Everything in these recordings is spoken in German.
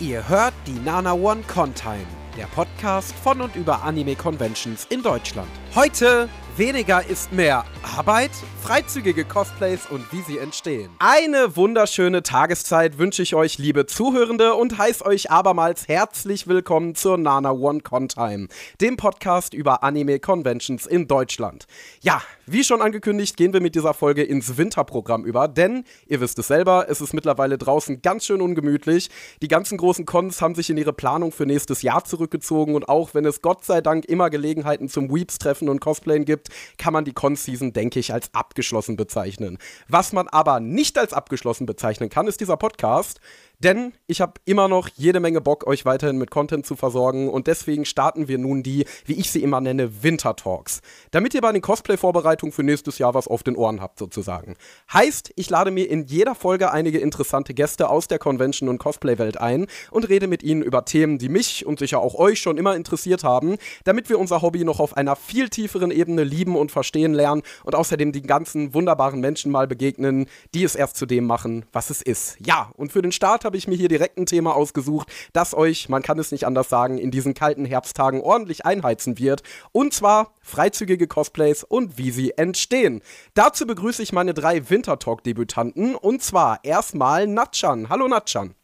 Ihr hört die Nana One Contime, der Podcast von und über Anime Conventions in Deutschland. Heute weniger ist mehr Arbeit, freizügige Cosplays und wie sie entstehen. Eine wunderschöne Tageszeit wünsche ich euch, liebe Zuhörende, und heiße euch abermals herzlich willkommen zur Nana One Contime, dem Podcast über Anime Conventions in Deutschland. Ja, wie schon angekündigt, gehen wir mit dieser Folge ins Winterprogramm über, denn ihr wisst es selber, es ist mittlerweile draußen ganz schön ungemütlich. Die ganzen großen Cons haben sich in ihre Planung für nächstes Jahr zurückgezogen und auch wenn es Gott sei Dank immer Gelegenheiten zum Weeps-Treffen und Cosplayen gibt, kann man die Con-Season, denke ich, als abgeschlossen bezeichnen. Was man aber nicht als abgeschlossen bezeichnen kann, ist dieser Podcast. Denn ich habe immer noch jede Menge Bock, euch weiterhin mit Content zu versorgen und deswegen starten wir nun die, wie ich sie immer nenne, Winter Talks. Damit ihr bei den Cosplay-Vorbereitungen für nächstes Jahr was auf den Ohren habt, sozusagen. Heißt, ich lade mir in jeder Folge einige interessante Gäste aus der Convention- und Cosplay-Welt ein und rede mit ihnen über Themen, die mich und sicher auch euch schon immer interessiert haben, damit wir unser Hobby noch auf einer viel tieferen Ebene lieben und verstehen lernen und außerdem den ganzen wunderbaren Menschen mal begegnen, die es erst zu dem machen, was es ist. Ja, und für den Start habe ich mir hier direkt ein Thema ausgesucht, das euch, man kann es nicht anders sagen, in diesen kalten Herbsttagen ordentlich einheizen wird. Und zwar freizügige Cosplays und wie sie entstehen. Dazu begrüße ich meine drei Wintertalk-Debütanten und zwar erstmal Natchan. Hallo Natchan.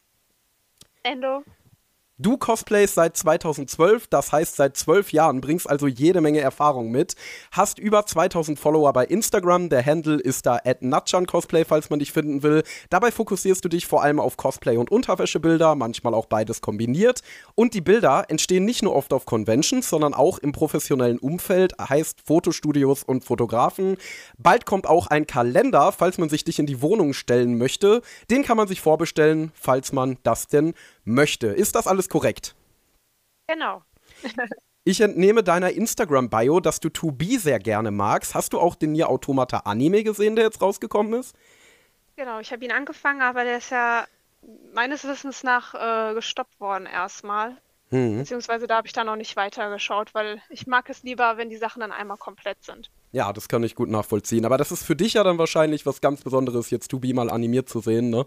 Endo. Du cosplayst seit 2012, das heißt seit zwölf Jahren, bringst also jede Menge Erfahrung mit, hast über 2000 Follower bei Instagram, der Handle ist da at Cosplay, falls man dich finden will. Dabei fokussierst du dich vor allem auf Cosplay und Unterwäschebilder, manchmal auch beides kombiniert. Und die Bilder entstehen nicht nur oft auf Conventions, sondern auch im professionellen Umfeld, heißt Fotostudios und Fotografen. Bald kommt auch ein Kalender, falls man sich dich in die Wohnung stellen möchte. Den kann man sich vorbestellen, falls man das denn möchte. Ist das alles korrekt? Genau. ich entnehme deiner Instagram-Bio, dass du 2B sehr gerne magst. Hast du auch den Nier Automata Anime gesehen, der jetzt rausgekommen ist? Genau, ich habe ihn angefangen, aber der ist ja meines Wissens nach äh, gestoppt worden erstmal. Hm. Beziehungsweise da habe ich dann noch nicht weitergeschaut, weil ich mag es lieber, wenn die Sachen dann einmal komplett sind. Ja, das kann ich gut nachvollziehen. Aber das ist für dich ja dann wahrscheinlich was ganz Besonderes, jetzt 2B mal animiert zu sehen, ne?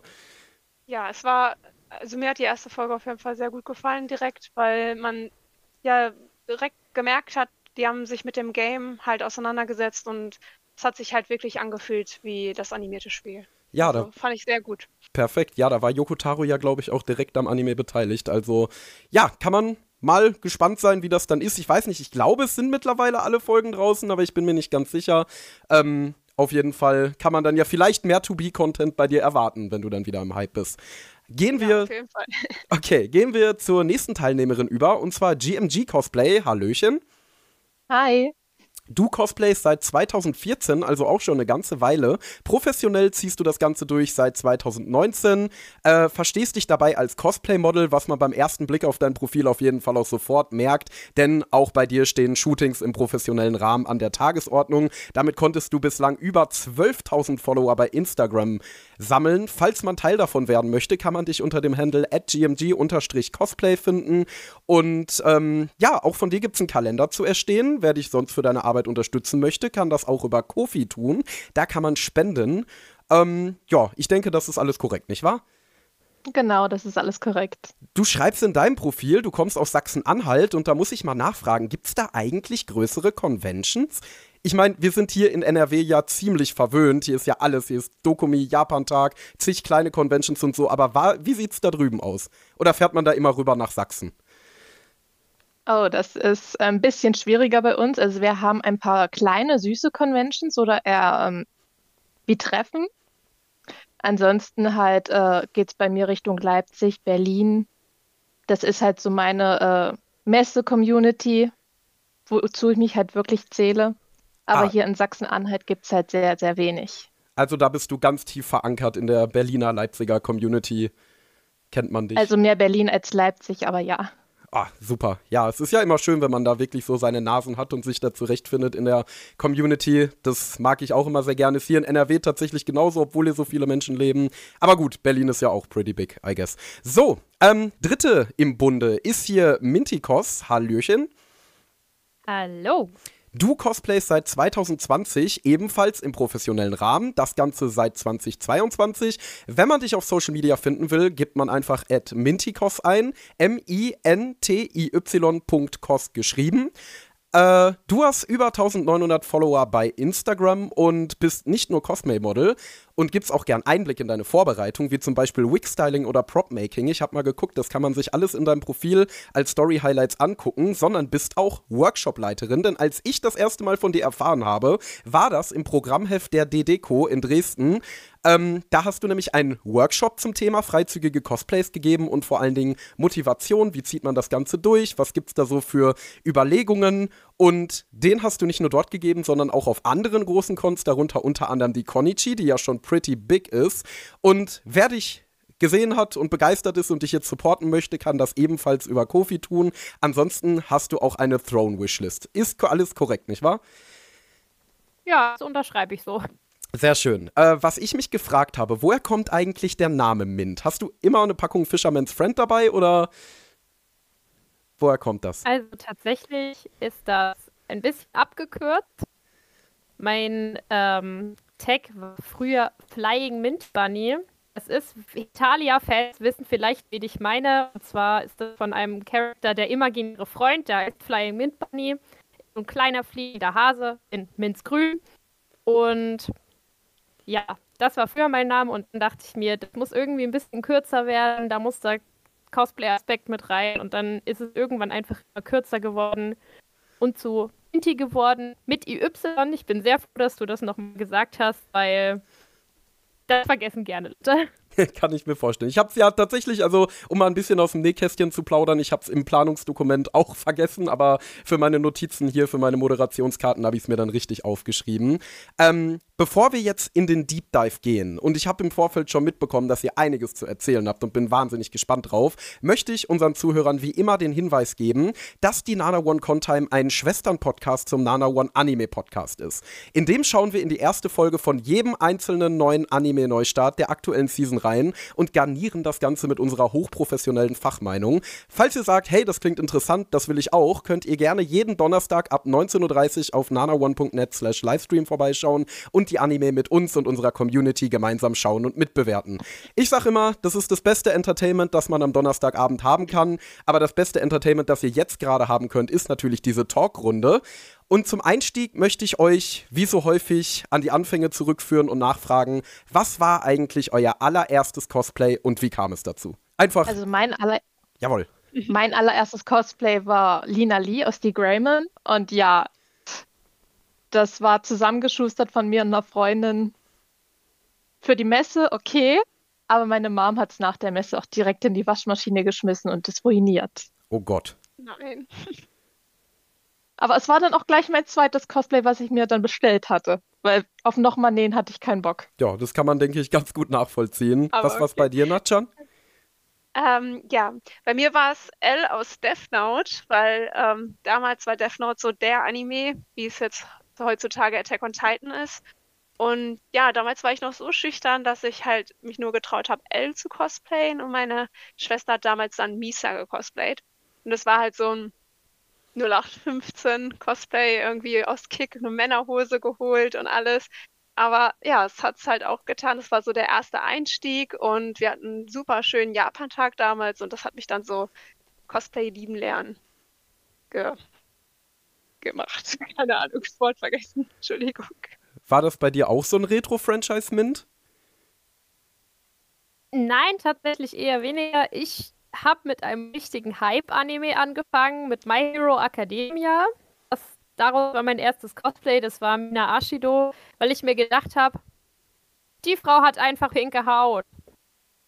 Ja, es war also mir hat die erste Folge auf jeden Fall sehr gut gefallen direkt, weil man ja direkt gemerkt hat, die haben sich mit dem Game halt auseinandergesetzt und es hat sich halt wirklich angefühlt wie das animierte Spiel. Ja, also, da fand ich sehr gut. Perfekt. Ja, da war Yoko Taro ja, glaube ich, auch direkt am Anime beteiligt. Also, ja, kann man mal gespannt sein, wie das dann ist. Ich weiß nicht, ich glaube, es sind mittlerweile alle Folgen draußen, aber ich bin mir nicht ganz sicher. Ähm, auf jeden Fall kann man dann ja vielleicht mehr To-Be-Content bei dir erwarten, wenn du dann wieder im Hype bist. Gehen wir. Ja, auf jeden Fall. Okay, gehen wir zur nächsten Teilnehmerin über und zwar GMG Cosplay. Hallöchen. Hi. Du cosplayst seit 2014, also auch schon eine ganze Weile. Professionell ziehst du das Ganze durch seit 2019. Äh, verstehst dich dabei als Cosplay-Model, was man beim ersten Blick auf dein Profil auf jeden Fall auch sofort merkt. Denn auch bei dir stehen Shootings im professionellen Rahmen an der Tagesordnung. Damit konntest du bislang über 12.000 Follower bei Instagram sammeln. Falls man Teil davon werden möchte, kann man dich unter dem Handle gmg-cosplay finden. Und ähm, ja, auch von dir gibt es einen Kalender zu erstehen. Wer dich sonst für deine Arbeit Arbeit unterstützen möchte, kann das auch über Kofi tun. Da kann man spenden. Ähm, ja, ich denke, das ist alles korrekt, nicht wahr? Genau, das ist alles korrekt. Du schreibst in deinem Profil, du kommst aus Sachsen-Anhalt und da muss ich mal nachfragen, gibt es da eigentlich größere Conventions? Ich meine, wir sind hier in NRW ja ziemlich verwöhnt. Hier ist ja alles. Hier ist Dokumi, Japantag, zig kleine Conventions und so. Aber war, wie sieht es da drüben aus? Oder fährt man da immer rüber nach Sachsen? Oh, das ist ein bisschen schwieriger bei uns. Also wir haben ein paar kleine, süße Conventions oder eher ähm, wie Treffen. Ansonsten halt äh, geht es bei mir Richtung Leipzig, Berlin. Das ist halt so meine äh, Messe-Community, wozu ich mich halt wirklich zähle. Aber ah. hier in Sachsen-Anhalt gibt es halt sehr, sehr wenig. Also da bist du ganz tief verankert in der Berliner Leipziger Community. Kennt man dich. Also mehr Berlin als Leipzig, aber ja. Ah, super. Ja, es ist ja immer schön, wenn man da wirklich so seine Nasen hat und sich da zurechtfindet in der Community. Das mag ich auch immer sehr gerne. Ist hier in NRW tatsächlich genauso, obwohl hier so viele Menschen leben. Aber gut, Berlin ist ja auch pretty big, I guess. So, ähm, dritte im Bunde ist hier Mintikos. Hallöchen. Hallo. Du cosplayst seit 2020 ebenfalls im professionellen Rahmen, das Ganze seit 2022. Wenn man dich auf Social Media finden will, gibt man einfach at Minticos ein, M-I-N-T-I-Y.cos geschrieben. Äh, du hast über 1900 Follower bei Instagram und bist nicht nur Cosplay-Model und gibst auch gern Einblick in deine Vorbereitung, wie zum Beispiel Wig-Styling oder Prop-Making. Ich habe mal geguckt, das kann man sich alles in deinem Profil als Story-Highlights angucken, sondern bist auch Workshop-Leiterin, denn als ich das erste Mal von dir erfahren habe, war das im Programmheft der DDCO in Dresden. Ähm, da hast du nämlich einen Workshop zum Thema freizügige Cosplays gegeben und vor allen Dingen Motivation. Wie zieht man das Ganze durch? Was gibt es da so für Überlegungen? Und den hast du nicht nur dort gegeben, sondern auch auf anderen großen Cons, darunter unter anderem die Konichi, die ja schon pretty big ist. Und wer dich gesehen hat und begeistert ist und dich jetzt supporten möchte, kann das ebenfalls über Kofi tun. Ansonsten hast du auch eine Throne Wishlist. Ist alles korrekt, nicht wahr? Ja, das unterschreibe ich so. Sehr schön. Äh, was ich mich gefragt habe, woher kommt eigentlich der Name Mint? Hast du immer eine Packung Fisherman's Friend dabei oder woher kommt das? Also tatsächlich ist das ein bisschen abgekürzt. Mein ähm, Tag war früher Flying Mint Bunny. Es ist, Italia-Fans wissen vielleicht, wen ich meine. Und zwar ist das von einem Charakter, der imaginäre Freund, der heißt Flying Mint Bunny. Ein kleiner fliegender Hase in Minzgrün. Und ja, das war früher mein Name und dann dachte ich mir, das muss irgendwie ein bisschen kürzer werden, da muss der Cosplay-Aspekt mit rein und dann ist es irgendwann einfach kürzer geworden und zu Inti geworden mit IY. Ich bin sehr froh, dass du das nochmal gesagt hast, weil das vergessen gerne Leute. Kann ich mir vorstellen. Ich habe es ja tatsächlich, also um mal ein bisschen aus dem Nähkästchen zu plaudern, ich habe es im Planungsdokument auch vergessen, aber für meine Notizen hier, für meine Moderationskarten habe ich es mir dann richtig aufgeschrieben. Ähm, bevor wir jetzt in den Deep Dive gehen, und ich habe im Vorfeld schon mitbekommen, dass ihr einiges zu erzählen habt und bin wahnsinnig gespannt drauf, möchte ich unseren Zuhörern wie immer den Hinweis geben, dass die Nana One Contime ein Schwestern-Podcast zum Nana One Anime-Podcast ist. In dem schauen wir in die erste Folge von jedem einzelnen neuen Anime-Neustart der aktuellen Season rein und garnieren das Ganze mit unserer hochprofessionellen Fachmeinung. Falls ihr sagt, hey, das klingt interessant, das will ich auch, könnt ihr gerne jeden Donnerstag ab 19.30 Uhr auf nanaone.net slash Livestream vorbeischauen und die Anime mit uns und unserer Community gemeinsam schauen und mitbewerten. Ich sag immer, das ist das beste Entertainment, das man am Donnerstagabend haben kann, aber das beste Entertainment, das ihr jetzt gerade haben könnt, ist natürlich diese Talkrunde. Und zum Einstieg möchte ich euch, wie so häufig, an die Anfänge zurückführen und nachfragen, was war eigentlich euer allererstes Cosplay und wie kam es dazu? Einfach. Also mein aller Jawohl. Mein allererstes Cosplay war Lina Lee aus Die Greyman. Und ja, das war zusammengeschustert von mir und einer Freundin für die Messe, okay. Aber meine Mom hat es nach der Messe auch direkt in die Waschmaschine geschmissen und es ruiniert. Oh Gott. Nein. Aber es war dann auch gleich mein zweites Cosplay, was ich mir dann bestellt hatte. Weil auf nochmal nähen hatte ich keinen Bock. Ja, das kann man, denke ich, ganz gut nachvollziehen. Aber was war's okay. bei dir, Natchan? Ähm, ja, bei mir war es L aus Death Note, weil ähm, damals war Death Note so der Anime, wie es jetzt heutzutage Attack on Titan ist. Und ja, damals war ich noch so schüchtern, dass ich halt mich nur getraut habe, L zu cosplayen. Und meine Schwester hat damals dann Misa gecosplayt. Und das war halt so ein 0815 Cosplay irgendwie aus Kick eine Männerhose geholt und alles. Aber ja, es hat es halt auch getan. Das war so der erste Einstieg und wir hatten einen super schönen Japan-Tag damals und das hat mich dann so Cosplay lieben lernen ge gemacht. Keine Ahnung, das Wort vergessen. Entschuldigung. War das bei dir auch so ein Retro-Franchise-Mint? Nein, tatsächlich eher weniger. Ich habe mit einem richtigen Hype-Anime angefangen, mit My Hero Academia. Das, daraus war mein erstes Cosplay, das war Mina Ashido, weil ich mir gedacht habe, die Frau hat einfach pinke Haut.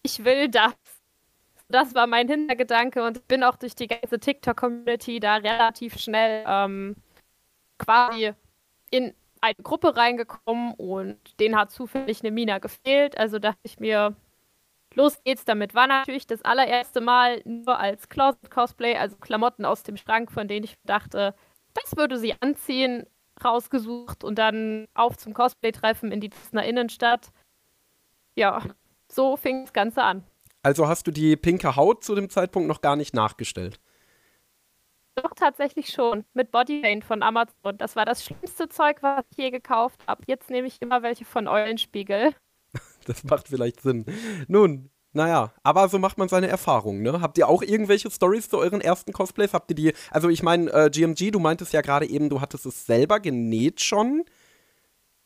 Ich will das. Das war mein Hintergedanke und ich bin auch durch die ganze TikTok-Community da relativ schnell ähm, quasi in eine Gruppe reingekommen und denen hat zufällig eine Mina gefehlt. Also dachte ich mir, los geht's damit. War natürlich das allererste Mal nur als Closet-Cosplay, also Klamotten aus dem Schrank, von denen ich dachte, das würde sie anziehen, rausgesucht und dann auf zum Cosplay-Treffen in die Dresdner Innenstadt. Ja, so fing das Ganze an. Also hast du die pinke Haut zu dem Zeitpunkt noch gar nicht nachgestellt? Doch, tatsächlich schon. Mit Bodypaint von Amazon. Das war das schlimmste Zeug, was ich je gekauft habe. Jetzt nehme ich immer welche von Eulenspiegel. Das macht vielleicht Sinn. Nun, naja, aber so macht man seine Erfahrungen, ne? Habt ihr auch irgendwelche Stories zu euren ersten Cosplays? Habt ihr die, also ich meine, äh, GMG, du meintest ja gerade eben, du hattest es selber genäht schon.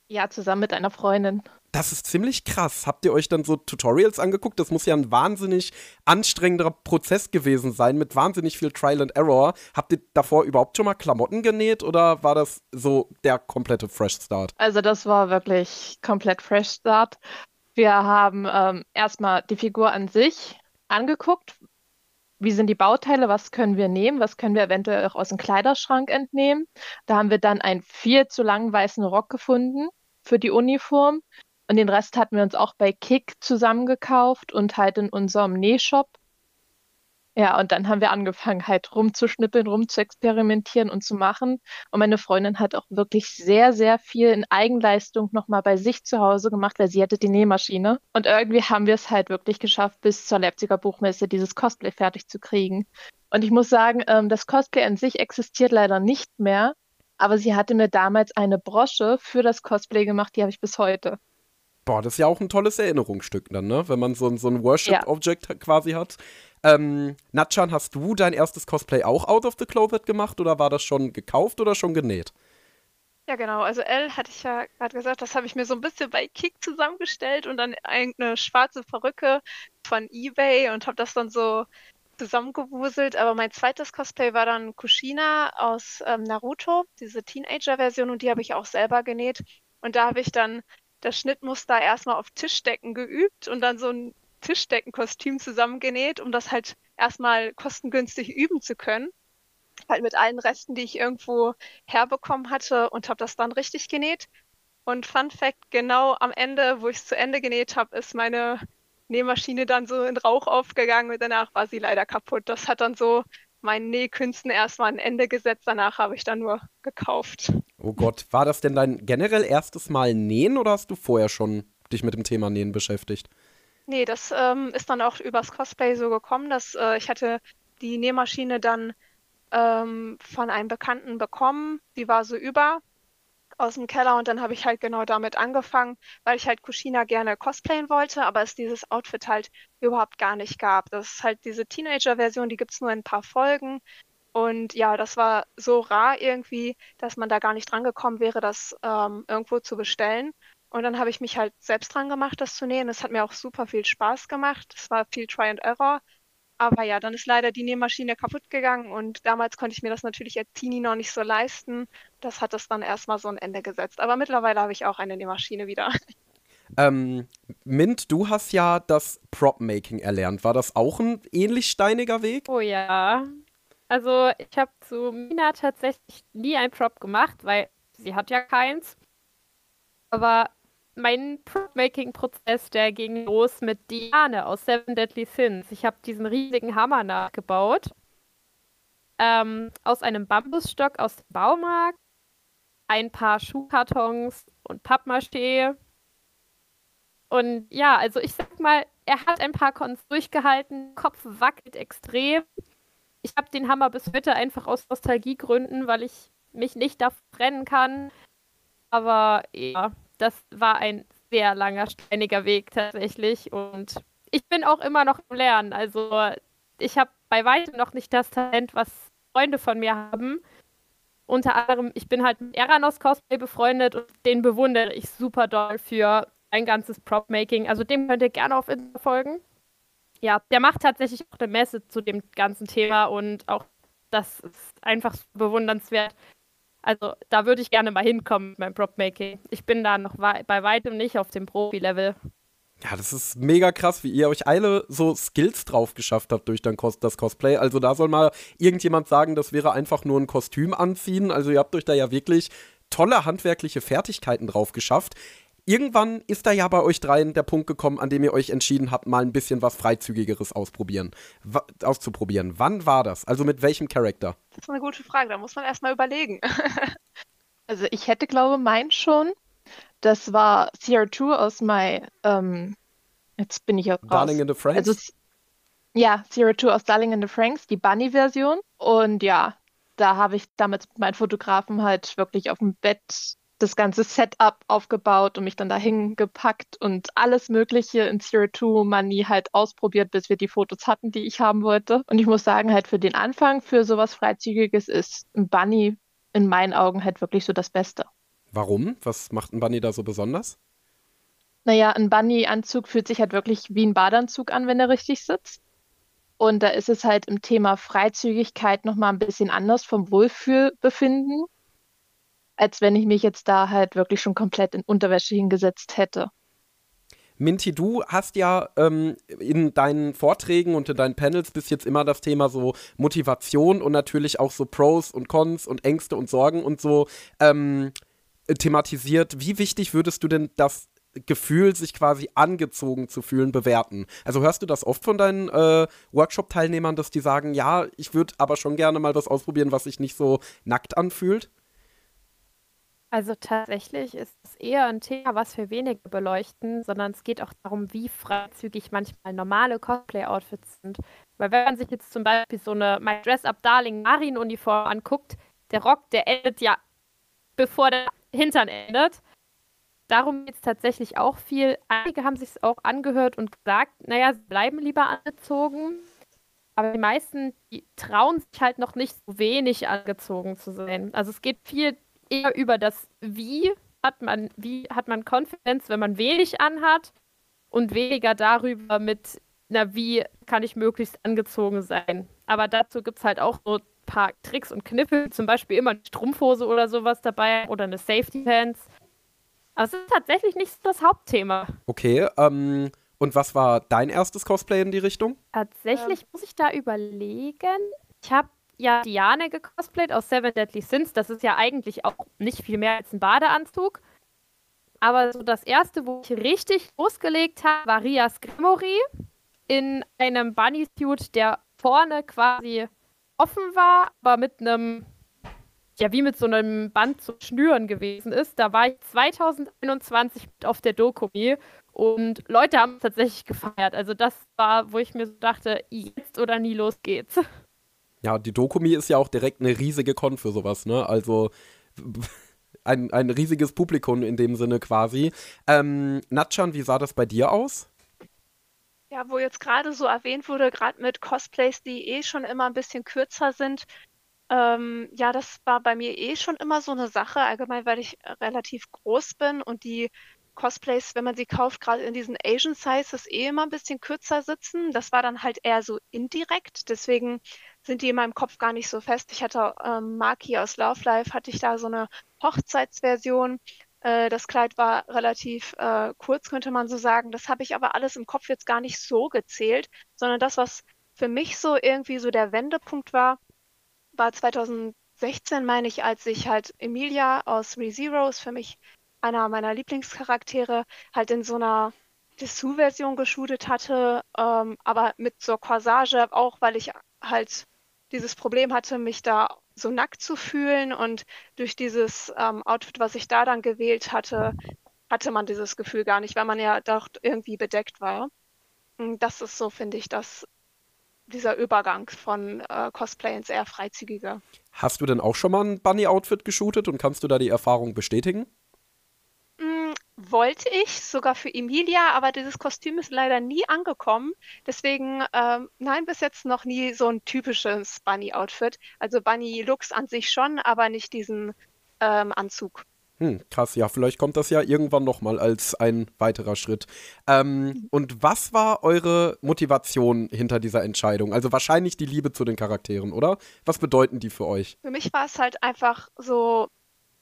Ja, zusammen mit einer Freundin. Das ist ziemlich krass. Habt ihr euch dann so Tutorials angeguckt? Das muss ja ein wahnsinnig anstrengender Prozess gewesen sein, mit wahnsinnig viel Trial and Error. Habt ihr davor überhaupt schon mal Klamotten genäht oder war das so der komplette Fresh Start? Also das war wirklich komplett Fresh Start. Wir haben ähm, erstmal die Figur an sich angeguckt. Wie sind die Bauteile? Was können wir nehmen? Was können wir eventuell auch aus dem Kleiderschrank entnehmen? Da haben wir dann einen viel zu langen weißen Rock gefunden für die Uniform. Und den Rest hatten wir uns auch bei Kick zusammengekauft und halt in unserem Nähshop. Ja, und dann haben wir angefangen, halt rumzuschnippeln, rumzuexperimentieren und zu machen. Und meine Freundin hat auch wirklich sehr, sehr viel in Eigenleistung nochmal bei sich zu Hause gemacht, weil sie hatte die Nähmaschine. Und irgendwie haben wir es halt wirklich geschafft, bis zur Leipziger Buchmesse dieses Cosplay fertig zu kriegen. Und ich muss sagen, ähm, das Cosplay an sich existiert leider nicht mehr. Aber sie hatte mir damals eine Brosche für das Cosplay gemacht, die habe ich bis heute. Boah, das ist ja auch ein tolles Erinnerungsstück dann, ne? Wenn man so, so ein Worship-Object ja. quasi hat. Ähm, Natchan, hast du dein erstes Cosplay auch out of the closet gemacht oder war das schon gekauft oder schon genäht? Ja, genau. Also L hatte ich ja gerade gesagt, das habe ich mir so ein bisschen bei Kick zusammengestellt und dann eine schwarze Perücke von eBay und habe das dann so zusammengewuselt. Aber mein zweites Cosplay war dann Kushina aus ähm, Naruto, diese Teenager-Version und die habe ich auch selber genäht. Und da habe ich dann das Schnittmuster erstmal auf Tischdecken geübt und dann so ein Tischdeckenkostüm zusammengenäht, um das halt erstmal kostengünstig üben zu können. Halt mit allen Resten, die ich irgendwo herbekommen hatte und habe das dann richtig genäht. Und Fun Fact, genau am Ende, wo ich es zu Ende genäht habe, ist meine Nähmaschine dann so in Rauch aufgegangen und danach war sie leider kaputt. Das hat dann so meinen Nähkünsten erstmal ein Ende gesetzt. Danach habe ich dann nur gekauft. Oh Gott, war das denn dein generell erstes Mal Nähen oder hast du vorher schon dich mit dem Thema Nähen beschäftigt? Nee, das ähm, ist dann auch übers Cosplay so gekommen, dass äh, ich hatte die Nähmaschine dann ähm, von einem Bekannten bekommen. Die war so über aus dem Keller und dann habe ich halt genau damit angefangen, weil ich halt Kushina gerne cosplayen wollte, aber es dieses Outfit halt überhaupt gar nicht gab. Das ist halt diese Teenager-Version, die gibt es nur in ein paar Folgen. Und ja, das war so rar irgendwie, dass man da gar nicht dran gekommen wäre, das ähm, irgendwo zu bestellen. Und dann habe ich mich halt selbst dran gemacht, das zu nähen. Es hat mir auch super viel Spaß gemacht. Es war viel Try and Error. Aber ja, dann ist leider die Nähmaschine kaputt gegangen und damals konnte ich mir das natürlich als Teenie noch nicht so leisten. Das hat es dann erstmal so ein Ende gesetzt. Aber mittlerweile habe ich auch eine Nähmaschine wieder. Ähm, Mint, du hast ja das Prop-Making erlernt. War das auch ein ähnlich steiniger Weg? Oh ja. Also ich habe zu Mina tatsächlich nie ein Prop gemacht, weil sie hat ja keins. Aber mein Printmaking-Prozess, der ging los mit Diane aus Seven Deadly Sins. Ich habe diesen riesigen Hammer nachgebaut. Ähm, aus einem Bambusstock aus dem Baumarkt. Ein paar Schuhkartons und Pappmaché. Und ja, also ich sag mal, er hat ein paar Cons durchgehalten, Kopf wackelt extrem. Ich habe den Hammer bis heute einfach aus Nostalgiegründen, weil ich mich nicht davon trennen kann. Aber ja, das war ein sehr langer, steiniger Weg tatsächlich. Und ich bin auch immer noch im Lernen. Also ich habe bei weitem noch nicht das Talent, was Freunde von mir haben. Unter anderem, ich bin halt mit Eranos Cosplay befreundet und den bewundere ich super doll für ein ganzes Prop-Making. Also dem könnt ihr gerne auf Insta folgen. Ja, der macht tatsächlich auch eine Messe zu dem ganzen Thema und auch das ist einfach bewundernswert, also da würde ich gerne mal hinkommen mit meinem Prop-Making. Ich bin da noch bei weitem nicht auf dem Profi-Level. Ja, das ist mega krass, wie ihr euch alle so Skills drauf geschafft habt durch dann das Cosplay. Also da soll mal irgendjemand sagen, das wäre einfach nur ein Kostüm anziehen. Also ihr habt euch da ja wirklich tolle handwerkliche Fertigkeiten drauf geschafft irgendwann ist da ja bei euch dreien der Punkt gekommen, an dem ihr euch entschieden habt, mal ein bisschen was Freizügigeres ausprobieren, auszuprobieren. Wann war das? Also mit welchem Charakter? Das ist eine gute Frage, da muss man erstmal überlegen. also ich hätte, glaube mein schon. Das war CR2 aus My, ähm, jetzt bin ich auch raus. Darling in the Franks? Also, ja, Zero Two aus Darling in the Franks, die Bunny-Version. Und ja, da habe ich damit mit meinen Fotografen halt wirklich auf dem Bett das ganze Setup aufgebaut und mich dann dahin gepackt und alles Mögliche in Zero Two Money halt ausprobiert, bis wir die Fotos hatten, die ich haben wollte. Und ich muss sagen, halt für den Anfang, für sowas Freizügiges ist ein Bunny in meinen Augen halt wirklich so das Beste. Warum? Was macht ein Bunny da so besonders? Naja, ein Bunny-Anzug fühlt sich halt wirklich wie ein Badeanzug an, wenn er richtig sitzt. Und da ist es halt im Thema Freizügigkeit nochmal ein bisschen anders vom Wohlfühlbefinden als wenn ich mich jetzt da halt wirklich schon komplett in Unterwäsche hingesetzt hätte. Minty, du hast ja ähm, in deinen Vorträgen und in deinen Panels bis jetzt immer das Thema so Motivation und natürlich auch so Pros und Cons und Ängste und Sorgen und so ähm, thematisiert. Wie wichtig würdest du denn das Gefühl, sich quasi angezogen zu fühlen, bewerten? Also hörst du das oft von deinen äh, Workshop-Teilnehmern, dass die sagen, ja, ich würde aber schon gerne mal was ausprobieren, was sich nicht so nackt anfühlt? Also tatsächlich ist es eher ein Thema, was wir weniger beleuchten, sondern es geht auch darum, wie freizügig manchmal normale Cosplay-Outfits sind. Weil wenn man sich jetzt zum Beispiel so eine My Dress Up Darling Marienuniform anguckt, der Rock, der endet ja, bevor der Hintern endet. Darum geht es tatsächlich auch viel. Einige haben sich auch angehört und gesagt, naja, sie bleiben lieber angezogen. Aber die meisten, die trauen sich halt noch nicht so wenig angezogen zu sein. Also es geht viel eher über das Wie hat man, wie hat man Konfidenz, wenn man wenig anhat und weniger darüber mit, na, wie kann ich möglichst angezogen sein. Aber dazu gibt es halt auch so ein paar Tricks und Kniffe, zum Beispiel immer eine Strumpfhose oder sowas dabei oder eine Safety Pants. Aber es ist tatsächlich nicht das Hauptthema. Okay, ähm, und was war dein erstes Cosplay in die Richtung? Tatsächlich ähm. muss ich da überlegen. Ich habe ja Diane gecosplayt aus Seven Deadly Sins. Das ist ja eigentlich auch nicht viel mehr als ein Badeanzug. Aber so das erste, wo ich richtig losgelegt habe, war Rias Grimory in einem Bunny-Suit, der vorne quasi offen war, aber mit einem, ja, wie mit so einem Band zu schnüren gewesen ist. Da war ich 2021 auf der Dokumi und Leute haben es tatsächlich gefeiert. Also das war, wo ich mir so dachte, jetzt oder nie los geht's. Ja, die Dokumi ist ja auch direkt eine riesige Con für sowas, ne? Also ein, ein riesiges Publikum in dem Sinne quasi. Ähm, Natschan, wie sah das bei dir aus? Ja, wo jetzt gerade so erwähnt wurde, gerade mit Cosplays, die eh schon immer ein bisschen kürzer sind. Ähm, ja, das war bei mir eh schon immer so eine Sache, allgemein, weil ich relativ groß bin und die Cosplays, wenn man sie kauft, gerade in diesen Asian Sizes eh immer ein bisschen kürzer sitzen. Das war dann halt eher so indirekt. Deswegen sind die in meinem Kopf gar nicht so fest. Ich hatte ähm, Maki aus Love Life, hatte ich da so eine Hochzeitsversion. Äh, das Kleid war relativ äh, kurz, könnte man so sagen. Das habe ich aber alles im Kopf jetzt gar nicht so gezählt, sondern das, was für mich so irgendwie so der Wendepunkt war, war 2016, meine ich, als ich halt Emilia aus ReZeros, für mich einer meiner Lieblingscharaktere, halt in so einer Dessous-Version geshootet hatte, ähm, aber mit so Corsage, auch weil ich halt dieses Problem hatte, mich da so nackt zu fühlen und durch dieses ähm, Outfit, was ich da dann gewählt hatte, hatte man dieses Gefühl gar nicht, weil man ja doch irgendwie bedeckt war. Und das ist so, finde ich, dass dieser Übergang von äh, Cosplay ins eher freizügige. Hast du denn auch schon mal ein Bunny-Outfit geshootet und kannst du da die Erfahrung bestätigen? Wollte ich, sogar für Emilia, aber dieses Kostüm ist leider nie angekommen. Deswegen, ähm, nein, bis jetzt noch nie so ein typisches Bunny-Outfit. Also Bunny-Looks an sich schon, aber nicht diesen ähm, Anzug. Hm, krass, ja, vielleicht kommt das ja irgendwann nochmal als ein weiterer Schritt. Ähm, mhm. Und was war eure Motivation hinter dieser Entscheidung? Also wahrscheinlich die Liebe zu den Charakteren, oder? Was bedeuten die für euch? Für mich war es halt einfach so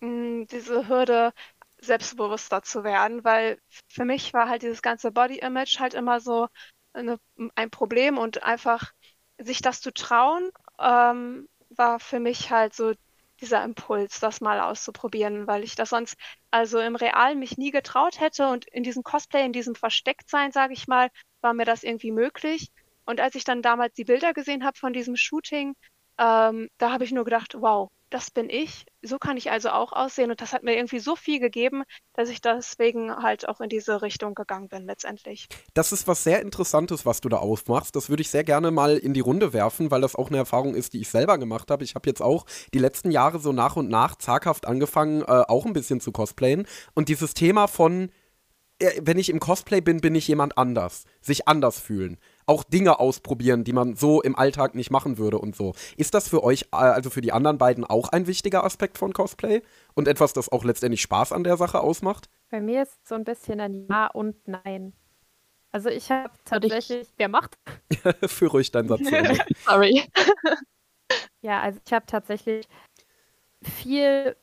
mh, hm, diese Hürde, selbstbewusster zu werden, weil für mich war halt dieses ganze Body-Image halt immer so eine, ein Problem und einfach sich das zu trauen, ähm, war für mich halt so dieser Impuls, das mal auszuprobieren, weil ich das sonst also im Realen mich nie getraut hätte und in diesem Cosplay, in diesem Verstecktsein, sage ich mal, war mir das irgendwie möglich. Und als ich dann damals die Bilder gesehen habe von diesem Shooting, ähm, da habe ich nur gedacht, wow, das bin ich. So kann ich also auch aussehen. Und das hat mir irgendwie so viel gegeben, dass ich deswegen halt auch in diese Richtung gegangen bin letztendlich. Das ist was sehr Interessantes, was du da aufmachst. Das würde ich sehr gerne mal in die Runde werfen, weil das auch eine Erfahrung ist, die ich selber gemacht habe. Ich habe jetzt auch die letzten Jahre so nach und nach zaghaft angefangen, äh, auch ein bisschen zu cosplayen. Und dieses Thema von, äh, wenn ich im Cosplay bin, bin ich jemand anders. Sich anders fühlen auch Dinge ausprobieren, die man so im Alltag nicht machen würde und so. Ist das für euch, äh, also für die anderen beiden, auch ein wichtiger Aspekt von Cosplay und etwas, das auch letztendlich Spaß an der Sache ausmacht? Bei mir ist es so ein bisschen ein Ja und Nein. Also ich habe tatsächlich, ich, wer macht? für ruhig deinen Satz. Sorry. ja, also ich habe tatsächlich viel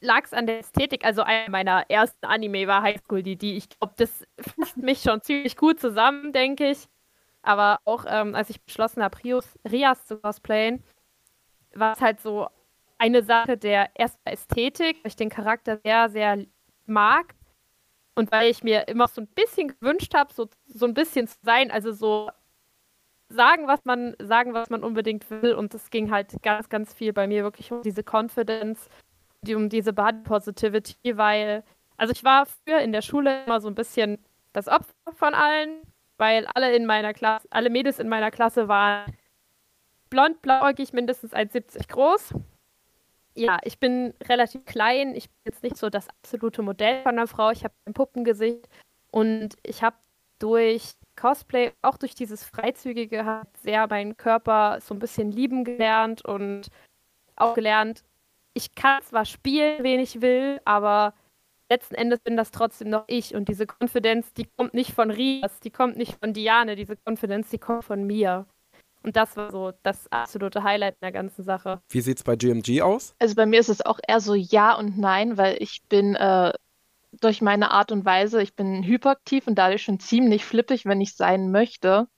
lag es an der Ästhetik. Also einer meiner ersten Anime war Highschool DD. Ich glaube, das fasst mich schon ziemlich gut zusammen, denke ich. Aber auch ähm, als ich beschlossen habe, Rios, Rias zu cosplayen, war es halt so eine Sache der ersten Ästhetik, weil ich den Charakter sehr, sehr mag. Und weil ich mir immer so ein bisschen gewünscht habe, so, so ein bisschen zu sein, also so sagen, was man, sagen, was man unbedingt will. Und es ging halt ganz, ganz viel bei mir wirklich um diese Confidence, um diese Body Positivity, weil, also ich war früher in der Schule immer so ein bisschen das Opfer von allen, weil alle in meiner Klasse, alle Mädels in meiner Klasse waren blond, blauäugig, mindestens 1,70 groß. Ja, ich bin relativ klein. Ich bin jetzt nicht so das absolute Modell von einer Frau. Ich habe ein Puppengesicht und ich habe durch Cosplay, auch durch dieses Freizügige, sehr meinen Körper so ein bisschen lieben gelernt und auch gelernt, ich kann zwar spielen, wen ich will, aber letzten Endes bin das trotzdem noch ich. Und diese Konfidenz, die kommt nicht von Rias, die kommt nicht von Diane, diese Konfidenz, die kommt von mir. Und das war so das absolute Highlight in der ganzen Sache. Wie sieht es bei GMG aus? Also bei mir ist es auch eher so Ja und Nein, weil ich bin äh, durch meine Art und Weise, ich bin hyperaktiv und dadurch schon ziemlich flippig, wenn ich sein möchte.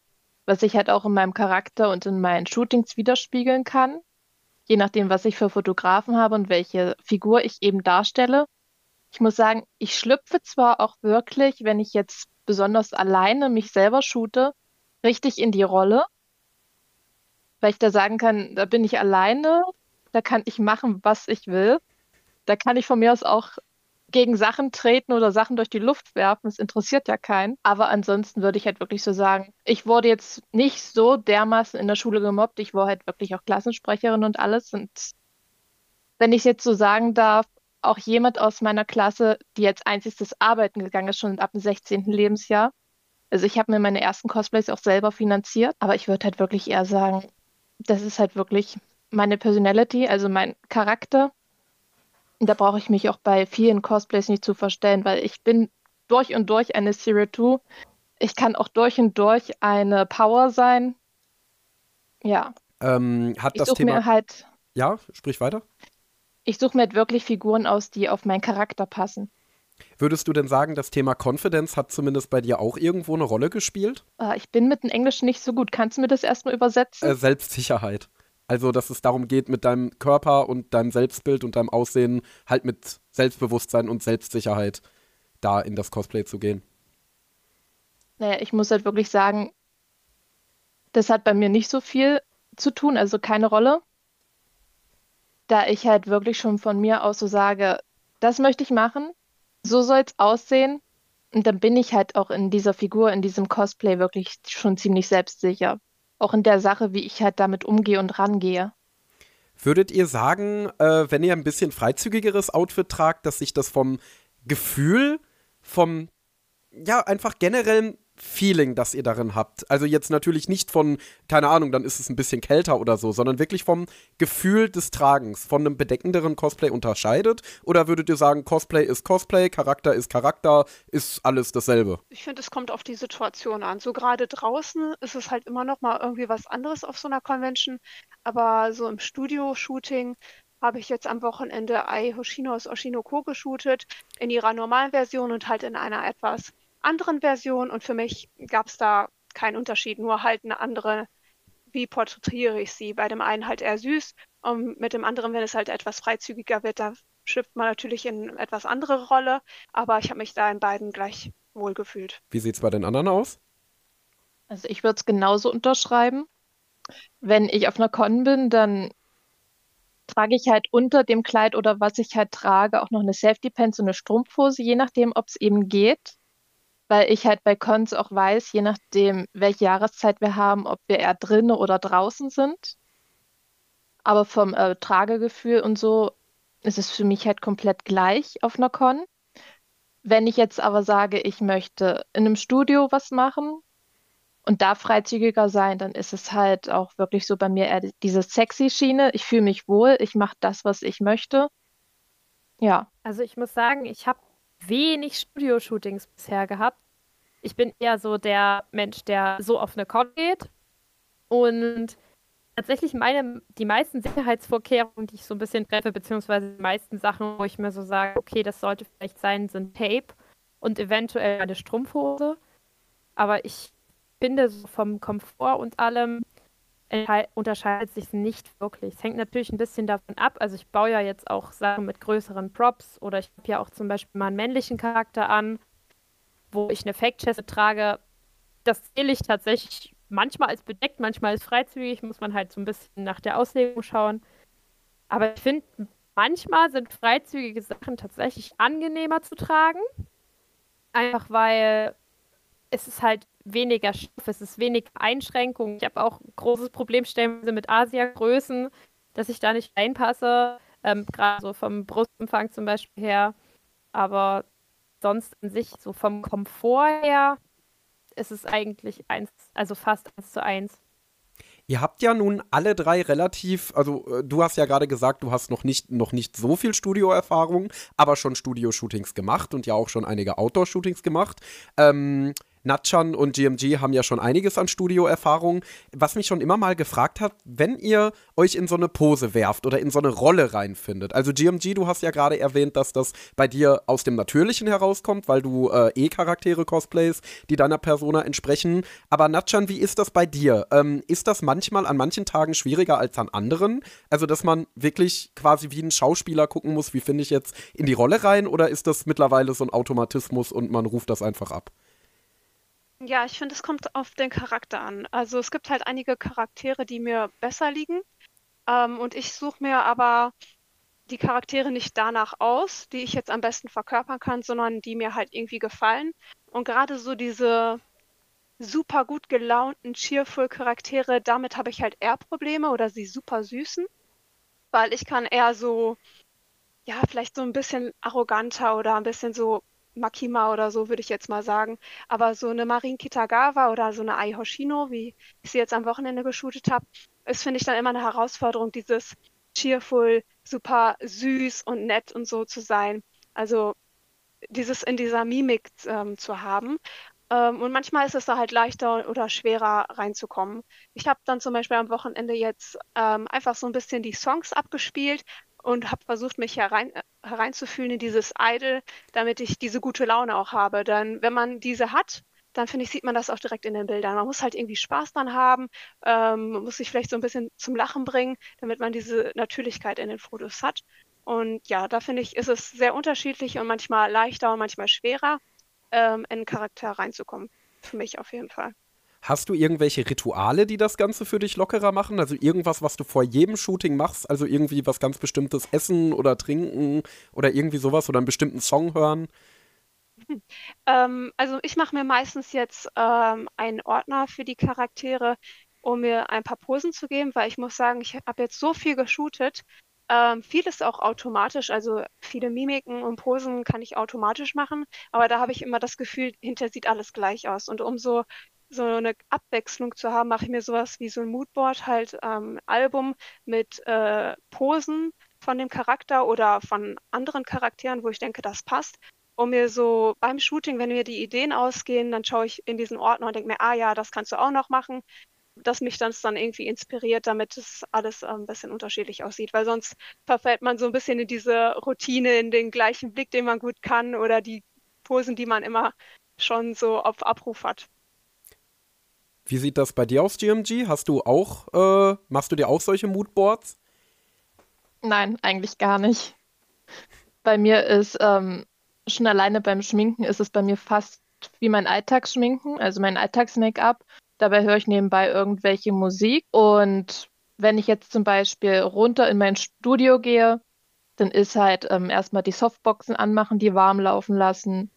Was ich halt auch in meinem Charakter und in meinen Shootings widerspiegeln kann. Je nachdem, was ich für Fotografen habe und welche Figur ich eben darstelle. Ich muss sagen, ich schlüpfe zwar auch wirklich, wenn ich jetzt besonders alleine mich selber shoote, richtig in die Rolle, weil ich da sagen kann, da bin ich alleine, da kann ich machen, was ich will. Da kann ich von mir aus auch gegen Sachen treten oder Sachen durch die Luft werfen. Das interessiert ja keinen. Aber ansonsten würde ich halt wirklich so sagen, ich wurde jetzt nicht so dermaßen in der Schule gemobbt. Ich war halt wirklich auch Klassensprecherin und alles. Und wenn ich es jetzt so sagen darf, auch jemand aus meiner Klasse, die jetzt einziges arbeiten gegangen ist, schon ab dem 16. Lebensjahr. Also ich habe mir meine ersten Cosplays auch selber finanziert, aber ich würde halt wirklich eher sagen, das ist halt wirklich meine Personality, also mein Charakter. Und da brauche ich mich auch bei vielen Cosplays nicht zu verstellen, weil ich bin durch und durch eine Zero Two. Ich kann auch durch und durch eine Power sein. Ja. Ähm, hat ich das Thema. Mir halt, ja, sprich weiter. Ich suche mir halt wirklich Figuren aus, die auf meinen Charakter passen. Würdest du denn sagen, das Thema Confidence hat zumindest bei dir auch irgendwo eine Rolle gespielt? Äh, ich bin mit dem Englisch nicht so gut. Kannst du mir das erstmal übersetzen? Äh, Selbstsicherheit. Also, dass es darum geht, mit deinem Körper und deinem Selbstbild und deinem Aussehen halt mit Selbstbewusstsein und Selbstsicherheit da in das Cosplay zu gehen. Naja, ich muss halt wirklich sagen, das hat bei mir nicht so viel zu tun, also keine Rolle da ich halt wirklich schon von mir aus so sage, das möchte ich machen, so soll es aussehen. Und dann bin ich halt auch in dieser Figur, in diesem Cosplay wirklich schon ziemlich selbstsicher. Auch in der Sache, wie ich halt damit umgehe und rangehe. Würdet ihr sagen, äh, wenn ihr ein bisschen freizügigeres Outfit tragt, dass sich das vom Gefühl, vom, ja, einfach generellen Feeling, das ihr darin habt. Also jetzt natürlich nicht von, keine Ahnung, dann ist es ein bisschen kälter oder so, sondern wirklich vom Gefühl des Tragens, von einem bedeckenderen Cosplay unterscheidet? Oder würdet ihr sagen, Cosplay ist Cosplay, Charakter ist Charakter, ist alles dasselbe? Ich finde, es kommt auf die Situation an. So gerade draußen ist es halt immer noch mal irgendwie was anderes auf so einer Convention, aber so im Studio-Shooting habe ich jetzt am Wochenende Ai Hoshino aus Oshinoko geshootet, in ihrer normalen Version und halt in einer etwas anderen Version und für mich gab es da keinen Unterschied, nur halt eine andere, wie porträtiere ich sie. Bei dem einen halt eher süß und mit dem anderen, wenn es halt etwas freizügiger wird, da schlüpft man natürlich in etwas andere Rolle, aber ich habe mich da in beiden gleich wohl gefühlt. Wie sieht es bei den anderen aus? Also ich würde es genauso unterschreiben. Wenn ich auf einer Con bin, dann trage ich halt unter dem Kleid oder was ich halt trage auch noch eine Safety Pants und eine Strumpfhose, je nachdem, ob es eben geht. Weil ich halt bei Cons auch weiß, je nachdem, welche Jahreszeit wir haben, ob wir eher drinnen oder draußen sind. Aber vom äh, Tragegefühl und so ist es für mich halt komplett gleich auf einer Con. Wenn ich jetzt aber sage, ich möchte in einem Studio was machen und da freizügiger sein, dann ist es halt auch wirklich so bei mir eher diese sexy Schiene. Ich fühle mich wohl, ich mache das, was ich möchte. Ja. Also ich muss sagen, ich habe wenig Studio-Shootings bisher gehabt. Ich bin eher so der Mensch, der so auf eine Con geht und tatsächlich meine, die meisten Sicherheitsvorkehrungen, die ich so ein bisschen treffe, beziehungsweise die meisten Sachen, wo ich mir so sage, okay, das sollte vielleicht sein, sind Tape und eventuell eine Strumpfhose. Aber ich finde, so vom Komfort und allem unterscheidet sich nicht wirklich. Es hängt natürlich ein bisschen davon ab. Also ich baue ja jetzt auch Sachen mit größeren Props oder ich habe ja auch zum Beispiel mal einen männlichen Charakter an, wo ich eine Fake-Chest trage. Das zähle ich tatsächlich manchmal als bedeckt, manchmal als freizügig, muss man halt so ein bisschen nach der Auslegung schauen. Aber ich finde, manchmal sind freizügige Sachen tatsächlich angenehmer zu tragen. Einfach weil es ist halt weniger Stoff, es ist wenig Einschränkung. Ich habe auch großes Problem stellenweise mit Asia-Größen, dass ich da nicht reinpasse. Ähm, Gerade so vom Brustumfang zum Beispiel her. Aber sonst an sich, so vom Komfort her, ist es eigentlich eins, also fast eins zu eins. Ihr habt ja nun alle drei relativ, also äh, du hast ja gerade gesagt, du hast noch nicht, noch nicht so viel Studioerfahrung, aber schon Studio-Shootings gemacht und ja auch schon einige Outdoor-Shootings gemacht. Ähm, Natchan und GMG haben ja schon einiges an Studioerfahrung. Was mich schon immer mal gefragt hat, wenn ihr euch in so eine Pose werft oder in so eine Rolle reinfindet. Also GMG, du hast ja gerade erwähnt, dass das bei dir aus dem Natürlichen herauskommt, weil du äh, eh Charaktere cosplays, die deiner Persona entsprechen. Aber Natchan, wie ist das bei dir? Ähm, ist das manchmal an manchen Tagen schwieriger als an anderen? Also, dass man wirklich quasi wie ein Schauspieler gucken muss, wie finde ich jetzt in die Rolle rein? Oder ist das mittlerweile so ein Automatismus und man ruft das einfach ab? Ja, ich finde, es kommt auf den Charakter an. Also es gibt halt einige Charaktere, die mir besser liegen. Ähm, und ich suche mir aber die Charaktere nicht danach aus, die ich jetzt am besten verkörpern kann, sondern die mir halt irgendwie gefallen. Und gerade so diese super gut gelaunten, cheerful Charaktere, damit habe ich halt eher Probleme oder sie super süßen. Weil ich kann eher so, ja, vielleicht so ein bisschen arroganter oder ein bisschen so Makima oder so, würde ich jetzt mal sagen. Aber so eine Marin Kitagawa oder so eine Ai Hoshino, wie ich sie jetzt am Wochenende geshootet habe, ist, finde ich, dann immer eine Herausforderung, dieses cheerful, super süß und nett und so zu sein. Also dieses in dieser Mimik ähm, zu haben. Ähm, und manchmal ist es da halt leichter oder schwerer reinzukommen. Ich habe dann zum Beispiel am Wochenende jetzt ähm, einfach so ein bisschen die Songs abgespielt und habe versucht, mich herein, äh, hereinzufühlen in dieses Idol, damit ich diese gute Laune auch habe. Denn wenn man diese hat, dann finde ich, sieht man das auch direkt in den Bildern. Man muss halt irgendwie Spaß dran haben, ähm, muss sich vielleicht so ein bisschen zum Lachen bringen, damit man diese Natürlichkeit in den Fotos hat. Und ja, da finde ich, ist es sehr unterschiedlich und manchmal leichter und manchmal schwerer, ähm, in einen Charakter reinzukommen. Für mich auf jeden Fall. Hast du irgendwelche Rituale, die das Ganze für dich lockerer machen? Also irgendwas, was du vor jedem Shooting machst? Also irgendwie was ganz bestimmtes essen oder trinken oder irgendwie sowas oder einen bestimmten Song hören? Ähm, also ich mache mir meistens jetzt ähm, einen Ordner für die Charaktere, um mir ein paar Posen zu geben, weil ich muss sagen, ich habe jetzt so viel geshootet. Ähm, vieles auch automatisch, also viele Mimiken und Posen kann ich automatisch machen, aber da habe ich immer das Gefühl, hinterher sieht alles gleich aus. Und umso so eine Abwechslung zu haben, mache ich mir sowas wie so ein Moodboard, halt ähm, Album mit äh, Posen von dem Charakter oder von anderen Charakteren, wo ich denke, das passt. Um mir so beim Shooting, wenn mir die Ideen ausgehen, dann schaue ich in diesen Ordner und denke mir, ah ja, das kannst du auch noch machen, dass mich das dann irgendwie inspiriert, damit es alles äh, ein bisschen unterschiedlich aussieht, weil sonst verfällt man so ein bisschen in diese Routine, in den gleichen Blick, den man gut kann oder die Posen, die man immer schon so auf Abruf hat. Wie sieht das bei dir aus, GMG? Hast du auch, äh, machst du dir auch solche Moodboards? Nein, eigentlich gar nicht. Bei mir ist ähm, schon alleine beim Schminken ist es bei mir fast wie mein Alltagsschminken, also mein Alltags-Make-up. Dabei höre ich nebenbei irgendwelche Musik. Und wenn ich jetzt zum Beispiel runter in mein Studio gehe, dann ist halt ähm, erstmal die Softboxen anmachen, die warm laufen lassen.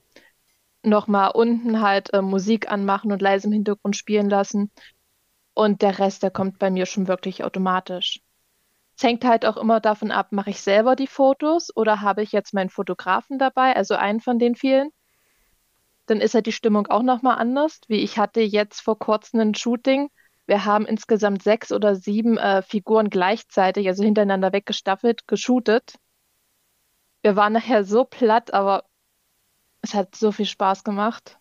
Nochmal unten halt äh, Musik anmachen und leise im Hintergrund spielen lassen. Und der Rest, der kommt bei mir schon wirklich automatisch. Es hängt halt auch immer davon ab, mache ich selber die Fotos oder habe ich jetzt meinen Fotografen dabei, also einen von den vielen. Dann ist halt die Stimmung auch nochmal anders, wie ich hatte jetzt vor kurzem ein Shooting. Wir haben insgesamt sechs oder sieben äh, Figuren gleichzeitig, also hintereinander weggestaffelt, geshootet. Wir waren nachher so platt, aber es hat so viel Spaß gemacht.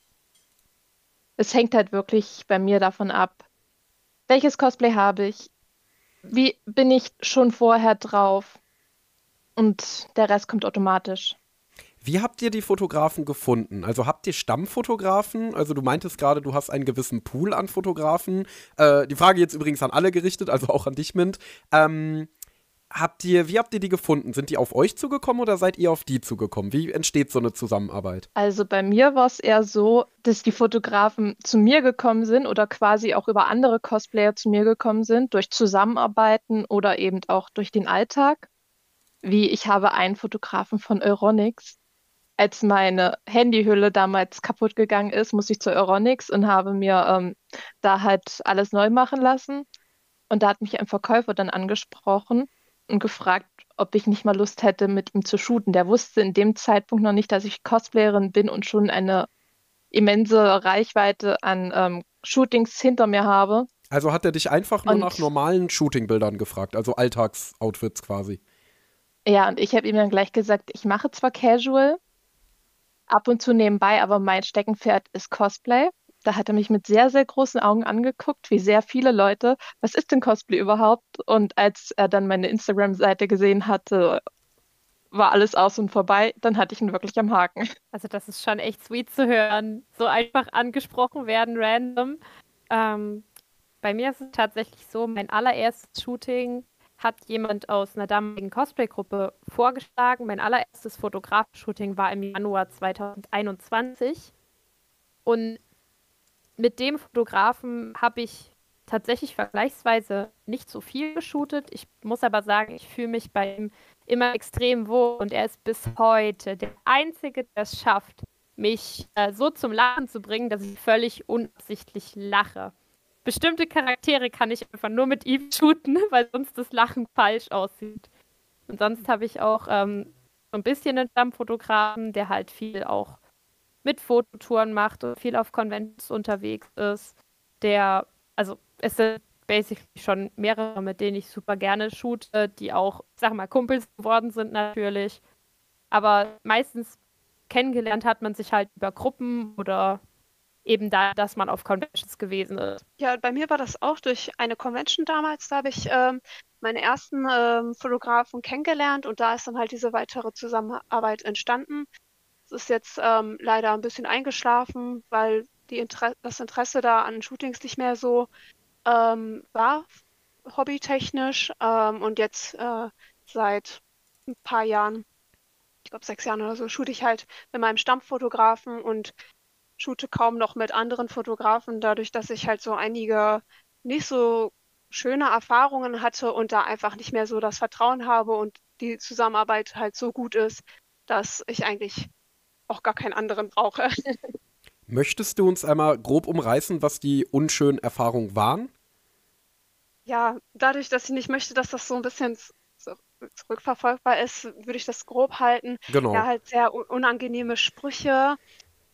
Es hängt halt wirklich bei mir davon ab, welches Cosplay habe ich, wie bin ich schon vorher drauf und der Rest kommt automatisch. Wie habt ihr die Fotografen gefunden? Also habt ihr Stammfotografen? Also du meintest gerade, du hast einen gewissen Pool an Fotografen. Äh, die Frage jetzt übrigens an alle gerichtet, also auch an dich, Mint. Ähm, habt ihr, wie habt ihr die gefunden? Sind die auf euch zugekommen oder seid ihr auf die zugekommen? Wie entsteht so eine Zusammenarbeit? Also bei mir war es eher so, dass die Fotografen zu mir gekommen sind oder quasi auch über andere Cosplayer zu mir gekommen sind, durch Zusammenarbeiten oder eben auch durch den Alltag. Wie ich habe einen Fotografen von Euronics. Als meine Handyhülle damals kaputt gegangen ist, musste ich zu Euronics und habe mir ähm, da halt alles neu machen lassen. Und da hat mich ein Verkäufer dann angesprochen und gefragt, ob ich nicht mal Lust hätte, mit ihm zu shooten. Der wusste in dem Zeitpunkt noch nicht, dass ich Cosplayerin bin und schon eine immense Reichweite an ähm, Shootings hinter mir habe. Also hat er dich einfach nur und, nach normalen Shootingbildern gefragt, also Alltagsoutfits quasi. Ja, und ich habe ihm dann gleich gesagt, ich mache zwar Casual, ab und zu nebenbei, aber mein Steckenpferd ist Cosplay. Da hat er mich mit sehr, sehr großen Augen angeguckt, wie sehr viele Leute, was ist denn Cosplay überhaupt? Und als er dann meine Instagram-Seite gesehen hatte, war alles aus und vorbei, dann hatte ich ihn wirklich am Haken. Also das ist schon echt sweet zu hören. So einfach angesprochen werden, random. Ähm, bei mir ist es tatsächlich so, mein allererstes Shooting hat jemand aus einer damaligen Cosplay-Gruppe vorgeschlagen. Mein allererstes Fotograf-Shooting war im Januar 2021. Und mit dem Fotografen habe ich tatsächlich vergleichsweise nicht so viel geshootet. Ich muss aber sagen, ich fühle mich bei ihm immer extrem wohl und er ist bis heute der Einzige, der es schafft, mich äh, so zum Lachen zu bringen, dass ich völlig unabsichtlich lache. Bestimmte Charaktere kann ich einfach nur mit ihm shooten, weil sonst das Lachen falsch aussieht. Und sonst habe ich auch ähm, so ein bisschen einen Stammfotografen, der halt viel auch mit Fototouren macht und viel auf Conventions unterwegs ist, der, also es sind basically schon mehrere, mit denen ich super gerne shoote, die auch, sag mal, Kumpels geworden sind natürlich. Aber meistens kennengelernt hat man sich halt über Gruppen oder eben da, dass man auf Conventions gewesen ist. Ja, bei mir war das auch durch eine Convention damals. Da habe ich ähm, meine ersten ähm, Fotografen kennengelernt und da ist dann halt diese weitere Zusammenarbeit entstanden ist jetzt ähm, leider ein bisschen eingeschlafen, weil Inter das Interesse da an Shootings nicht mehr so ähm, war, hobbytechnisch. Ähm, und jetzt äh, seit ein paar Jahren, ich glaube sechs Jahren oder so, shoote ich halt mit meinem Stammfotografen und shoote kaum noch mit anderen Fotografen, dadurch, dass ich halt so einige nicht so schöne Erfahrungen hatte und da einfach nicht mehr so das Vertrauen habe und die Zusammenarbeit halt so gut ist, dass ich eigentlich auch gar keinen anderen brauche. Möchtest du uns einmal grob umreißen, was die unschönen Erfahrungen waren? Ja, dadurch, dass ich nicht möchte, dass das so ein bisschen zurückverfolgbar ist, würde ich das grob halten. Genau. Ja, halt sehr unangenehme Sprüche,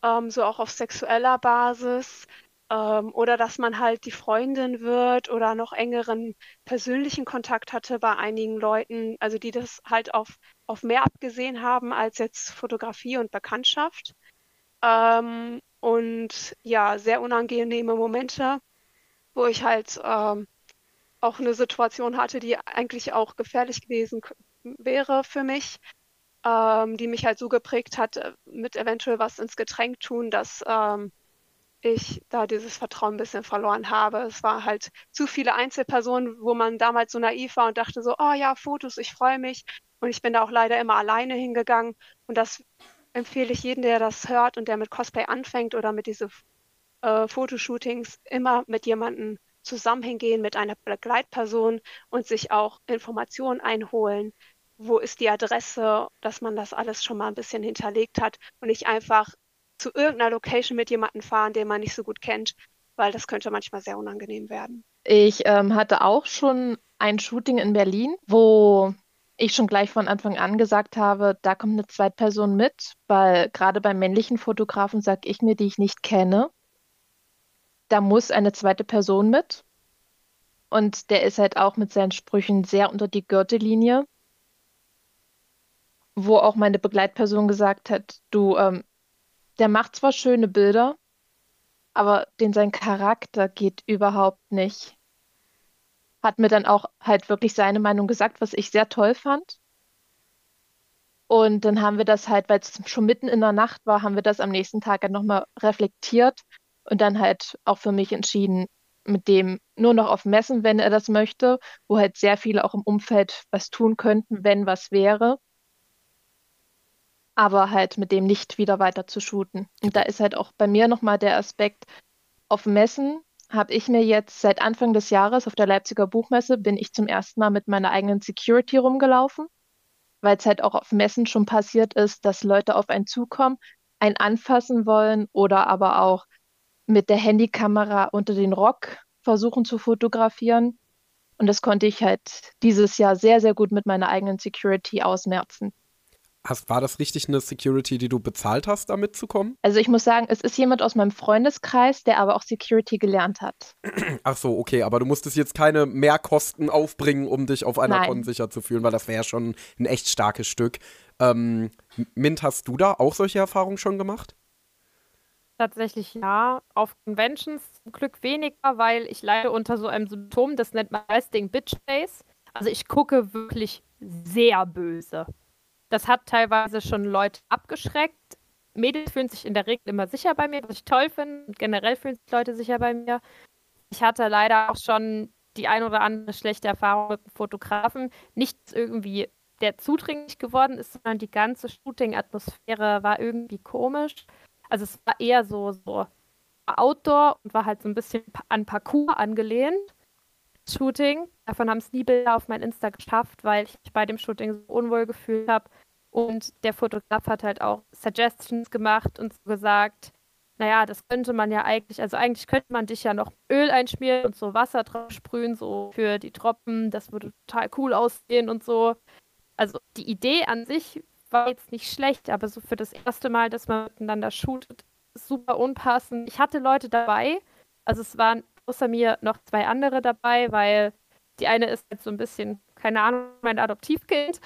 ähm, so auch auf sexueller Basis. Ähm, oder dass man halt die Freundin wird oder noch engeren persönlichen Kontakt hatte bei einigen Leuten, also die das halt auf, auf mehr abgesehen haben als jetzt Fotografie und Bekanntschaft. Ähm, und ja, sehr unangenehme Momente, wo ich halt ähm, auch eine Situation hatte, die eigentlich auch gefährlich gewesen wäre für mich, ähm, die mich halt so geprägt hat, äh, mit eventuell was ins Getränk tun, dass ähm, ich da dieses Vertrauen ein bisschen verloren habe. Es war halt zu viele Einzelpersonen, wo man damals so naiv war und dachte so, oh ja, Fotos, ich freue mich. Und ich bin da auch leider immer alleine hingegangen. Und das empfehle ich jedem, der das hört und der mit Cosplay anfängt oder mit diese, äh, Fotoshootings immer mit jemandem zusammen hingehen, mit einer Begleitperson und sich auch Informationen einholen. Wo ist die Adresse, dass man das alles schon mal ein bisschen hinterlegt hat und nicht einfach zu irgendeiner Location mit jemandem fahren, den man nicht so gut kennt, weil das könnte manchmal sehr unangenehm werden. Ich ähm, hatte auch schon ein Shooting in Berlin, wo ich schon gleich von Anfang an gesagt habe, da kommt eine Zweitperson mit, weil gerade bei männlichen Fotografen sage ich mir, die ich nicht kenne, da muss eine zweite Person mit. Und der ist halt auch mit seinen Sprüchen sehr unter die Gürtellinie, wo auch meine Begleitperson gesagt hat, du, ähm, der macht zwar schöne Bilder, aber den sein Charakter geht überhaupt nicht. Hat mir dann auch halt wirklich seine Meinung gesagt, was ich sehr toll fand. Und dann haben wir das halt, weil es schon mitten in der Nacht war, haben wir das am nächsten Tag halt nochmal reflektiert und dann halt auch für mich entschieden, mit dem nur noch auf Messen, wenn er das möchte, wo halt sehr viele auch im Umfeld was tun könnten, wenn was wäre aber halt mit dem nicht wieder weiter zu shooten. Und da ist halt auch bei mir nochmal der Aspekt, auf Messen habe ich mir jetzt seit Anfang des Jahres auf der Leipziger Buchmesse bin ich zum ersten Mal mit meiner eigenen Security rumgelaufen, weil es halt auch auf Messen schon passiert ist, dass Leute auf einen zukommen, einen anfassen wollen oder aber auch mit der Handykamera unter den Rock versuchen zu fotografieren. Und das konnte ich halt dieses Jahr sehr, sehr gut mit meiner eigenen Security ausmerzen. Hast, war das richtig eine Security, die du bezahlt hast, damit zu kommen? Also ich muss sagen, es ist jemand aus meinem Freundeskreis, der aber auch Security gelernt hat. Ach so, okay, aber du musstest jetzt keine Mehrkosten aufbringen, um dich auf einer Con sicher zu fühlen, weil das wäre ja schon ein echt starkes Stück. Ähm, Mint, hast du da auch solche Erfahrungen schon gemacht? Tatsächlich ja. Auf Conventions zum Glück weniger, weil ich leide unter so einem Symptom, das nennt man Resting Bitch Face. Also ich gucke wirklich sehr böse. Das hat teilweise schon Leute abgeschreckt. Mädels fühlen sich in der Regel immer sicher bei mir, was ich toll finde. Generell fühlen sich Leute sicher bei mir. Ich hatte leider auch schon die ein oder andere schlechte Erfahrung mit dem Fotografen. Nichts irgendwie, der zudringlich geworden ist, sondern die ganze Shooting-Atmosphäre war irgendwie komisch. Also es war eher so, so Outdoor und war halt so ein bisschen an Parcours angelehnt. Shooting. Davon haben es nie Bilder auf mein Insta geschafft, weil ich mich bei dem Shooting so unwohl gefühlt habe. Und der Fotograf hat halt auch Suggestions gemacht und so gesagt, naja, das könnte man ja eigentlich, also eigentlich könnte man dich ja noch Öl einschmieren und so Wasser drauf sprühen, so für die Tropfen, das würde total cool aussehen und so. Also die Idee an sich war jetzt nicht schlecht, aber so für das erste Mal, dass man miteinander shootet, super unpassend. Ich hatte Leute dabei, also es waren außer mir noch zwei andere dabei, weil die eine ist jetzt so ein bisschen, keine Ahnung, mein Adoptivkind.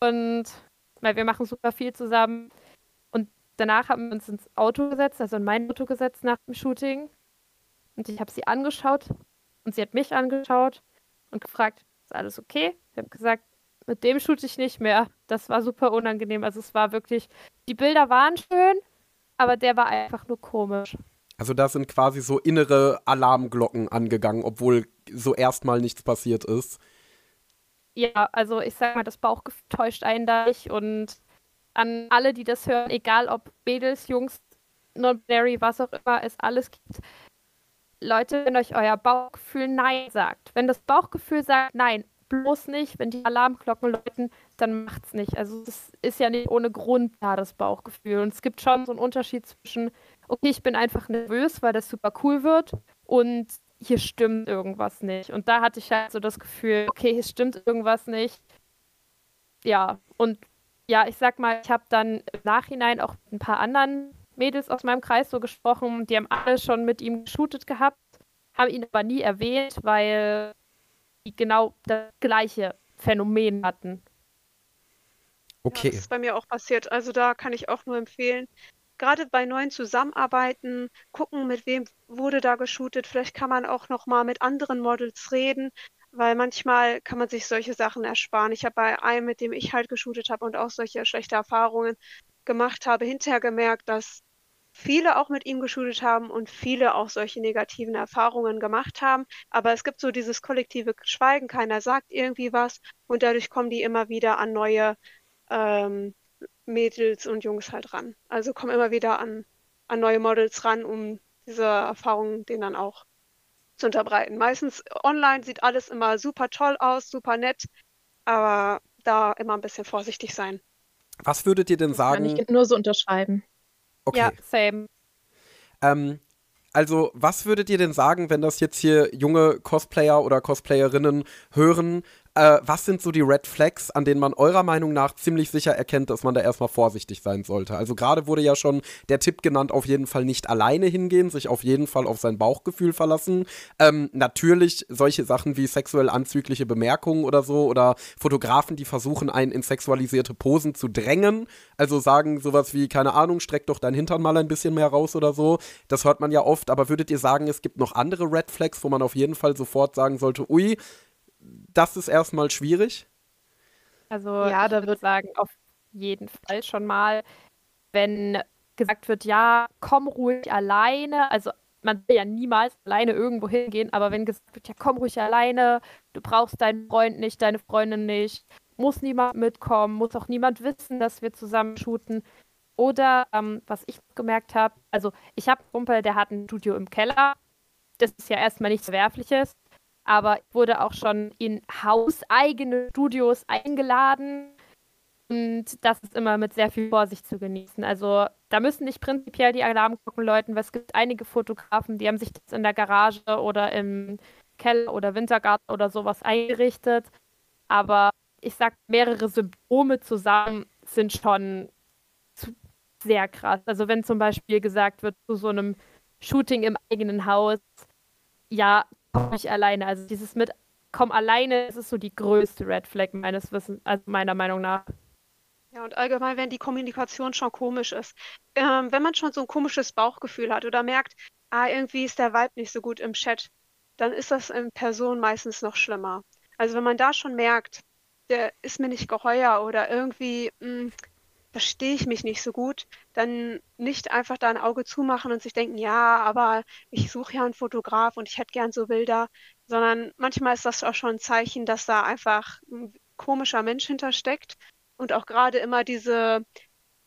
Und weil wir machen super viel zusammen. Und danach haben wir uns ins Auto gesetzt, also in mein Auto gesetzt nach dem Shooting. Und ich habe sie angeschaut und sie hat mich angeschaut und gefragt, ist alles okay? Ich habe gesagt, mit dem shoote ich nicht mehr. Das war super unangenehm. Also es war wirklich, die Bilder waren schön, aber der war einfach nur komisch. Also da sind quasi so innere Alarmglocken angegangen, obwohl so erstmal nichts passiert ist. Ja, also ich sag mal, das Bauchgefühl täuscht einen da nicht und an alle, die das hören, egal ob Mädels, Jungs, Non-Binary, was auch immer es alles gibt. Leute, wenn euch euer Bauchgefühl Nein sagt, wenn das Bauchgefühl sagt Nein, bloß nicht, wenn die Alarmglocken läuten, dann macht's nicht. Also es ist ja nicht ohne Grund da, das Bauchgefühl. Und es gibt schon so einen Unterschied zwischen okay, ich bin einfach nervös, weil das super cool wird und hier stimmt irgendwas nicht. Und da hatte ich halt so das Gefühl, okay, hier stimmt irgendwas nicht. Ja, und ja, ich sag mal, ich habe dann im Nachhinein auch mit ein paar anderen Mädels aus meinem Kreis so gesprochen, die haben alle schon mit ihm geshootet gehabt, haben ihn aber nie erwähnt, weil die genau das gleiche Phänomen hatten. Okay. Ja, das ist bei mir auch passiert. Also da kann ich auch nur empfehlen, gerade bei neuen Zusammenarbeiten gucken, mit wem wurde da geshootet. Vielleicht kann man auch noch mal mit anderen Models reden, weil manchmal kann man sich solche Sachen ersparen. Ich habe bei einem, mit dem ich halt geshootet habe und auch solche schlechte Erfahrungen gemacht habe, hinterher gemerkt, dass viele auch mit ihm geshootet haben und viele auch solche negativen Erfahrungen gemacht haben. Aber es gibt so dieses kollektive Schweigen, keiner sagt irgendwie was und dadurch kommen die immer wieder an neue ähm, Mädels und Jungs halt ran. Also kommen immer wieder an, an neue Models ran, um diese Erfahrungen denen dann auch zu unterbreiten. Meistens online sieht alles immer super toll aus, super nett, aber da immer ein bisschen vorsichtig sein. Was würdet ihr denn sagen? Kann ich nur so unterschreiben. Okay. Ja, same. Ähm, also, was würdet ihr denn sagen, wenn das jetzt hier junge Cosplayer oder Cosplayerinnen hören? Äh, was sind so die Red Flags, an denen man eurer Meinung nach ziemlich sicher erkennt, dass man da erstmal vorsichtig sein sollte? Also gerade wurde ja schon der Tipp genannt, auf jeden Fall nicht alleine hingehen, sich auf jeden Fall auf sein Bauchgefühl verlassen. Ähm, natürlich solche Sachen wie sexuell anzügliche Bemerkungen oder so oder Fotografen, die versuchen, einen in sexualisierte Posen zu drängen. Also sagen sowas wie, keine Ahnung, streck doch dein Hintern mal ein bisschen mehr raus oder so. Das hört man ja oft, aber würdet ihr sagen, es gibt noch andere Red Flags, wo man auf jeden Fall sofort sagen sollte, ui, das ist erstmal schwierig. Also Ja, ich da würde wird- sagen, auf jeden Fall schon mal, wenn gesagt wird, ja, komm ruhig alleine, also man will ja niemals alleine irgendwo hingehen, aber wenn gesagt wird, ja, komm ruhig alleine, du brauchst deinen Freund nicht, deine Freundin nicht, muss niemand mitkommen, muss auch niemand wissen, dass wir zusammen shooten. Oder ähm, was ich gemerkt habe, also ich habe einen Kumpel, der hat ein Studio im Keller. Das ist ja erstmal nichts Verwerfliches, aber ich wurde auch schon in hauseigene Studios eingeladen. Und das ist immer mit sehr viel Vorsicht zu genießen. Also da müssen nicht prinzipiell die Alarmglocken läuten, weil es gibt einige Fotografen, die haben sich das in der Garage oder im Keller oder Wintergarten oder sowas eingerichtet. Aber ich sag, mehrere Symptome zusammen sind schon sehr krass. Also wenn zum Beispiel gesagt wird, zu so einem Shooting im eigenen Haus, ja, komm nicht alleine. Also dieses mit komm alleine, das ist so die größte Red Flag meines Wissens, also meiner Meinung nach. Ja, und allgemein, wenn die Kommunikation schon komisch ist. Ähm, wenn man schon so ein komisches Bauchgefühl hat oder merkt, ah, irgendwie ist der Vibe nicht so gut im Chat, dann ist das in Person meistens noch schlimmer. Also wenn man da schon merkt, der ist mir nicht geheuer oder irgendwie mh, verstehe ich mich nicht so gut, dann nicht einfach da ein Auge zumachen und sich denken, ja, aber ich suche ja einen Fotograf und ich hätte gern so Bilder, sondern manchmal ist das auch schon ein Zeichen, dass da einfach ein komischer Mensch hintersteckt und auch gerade immer diese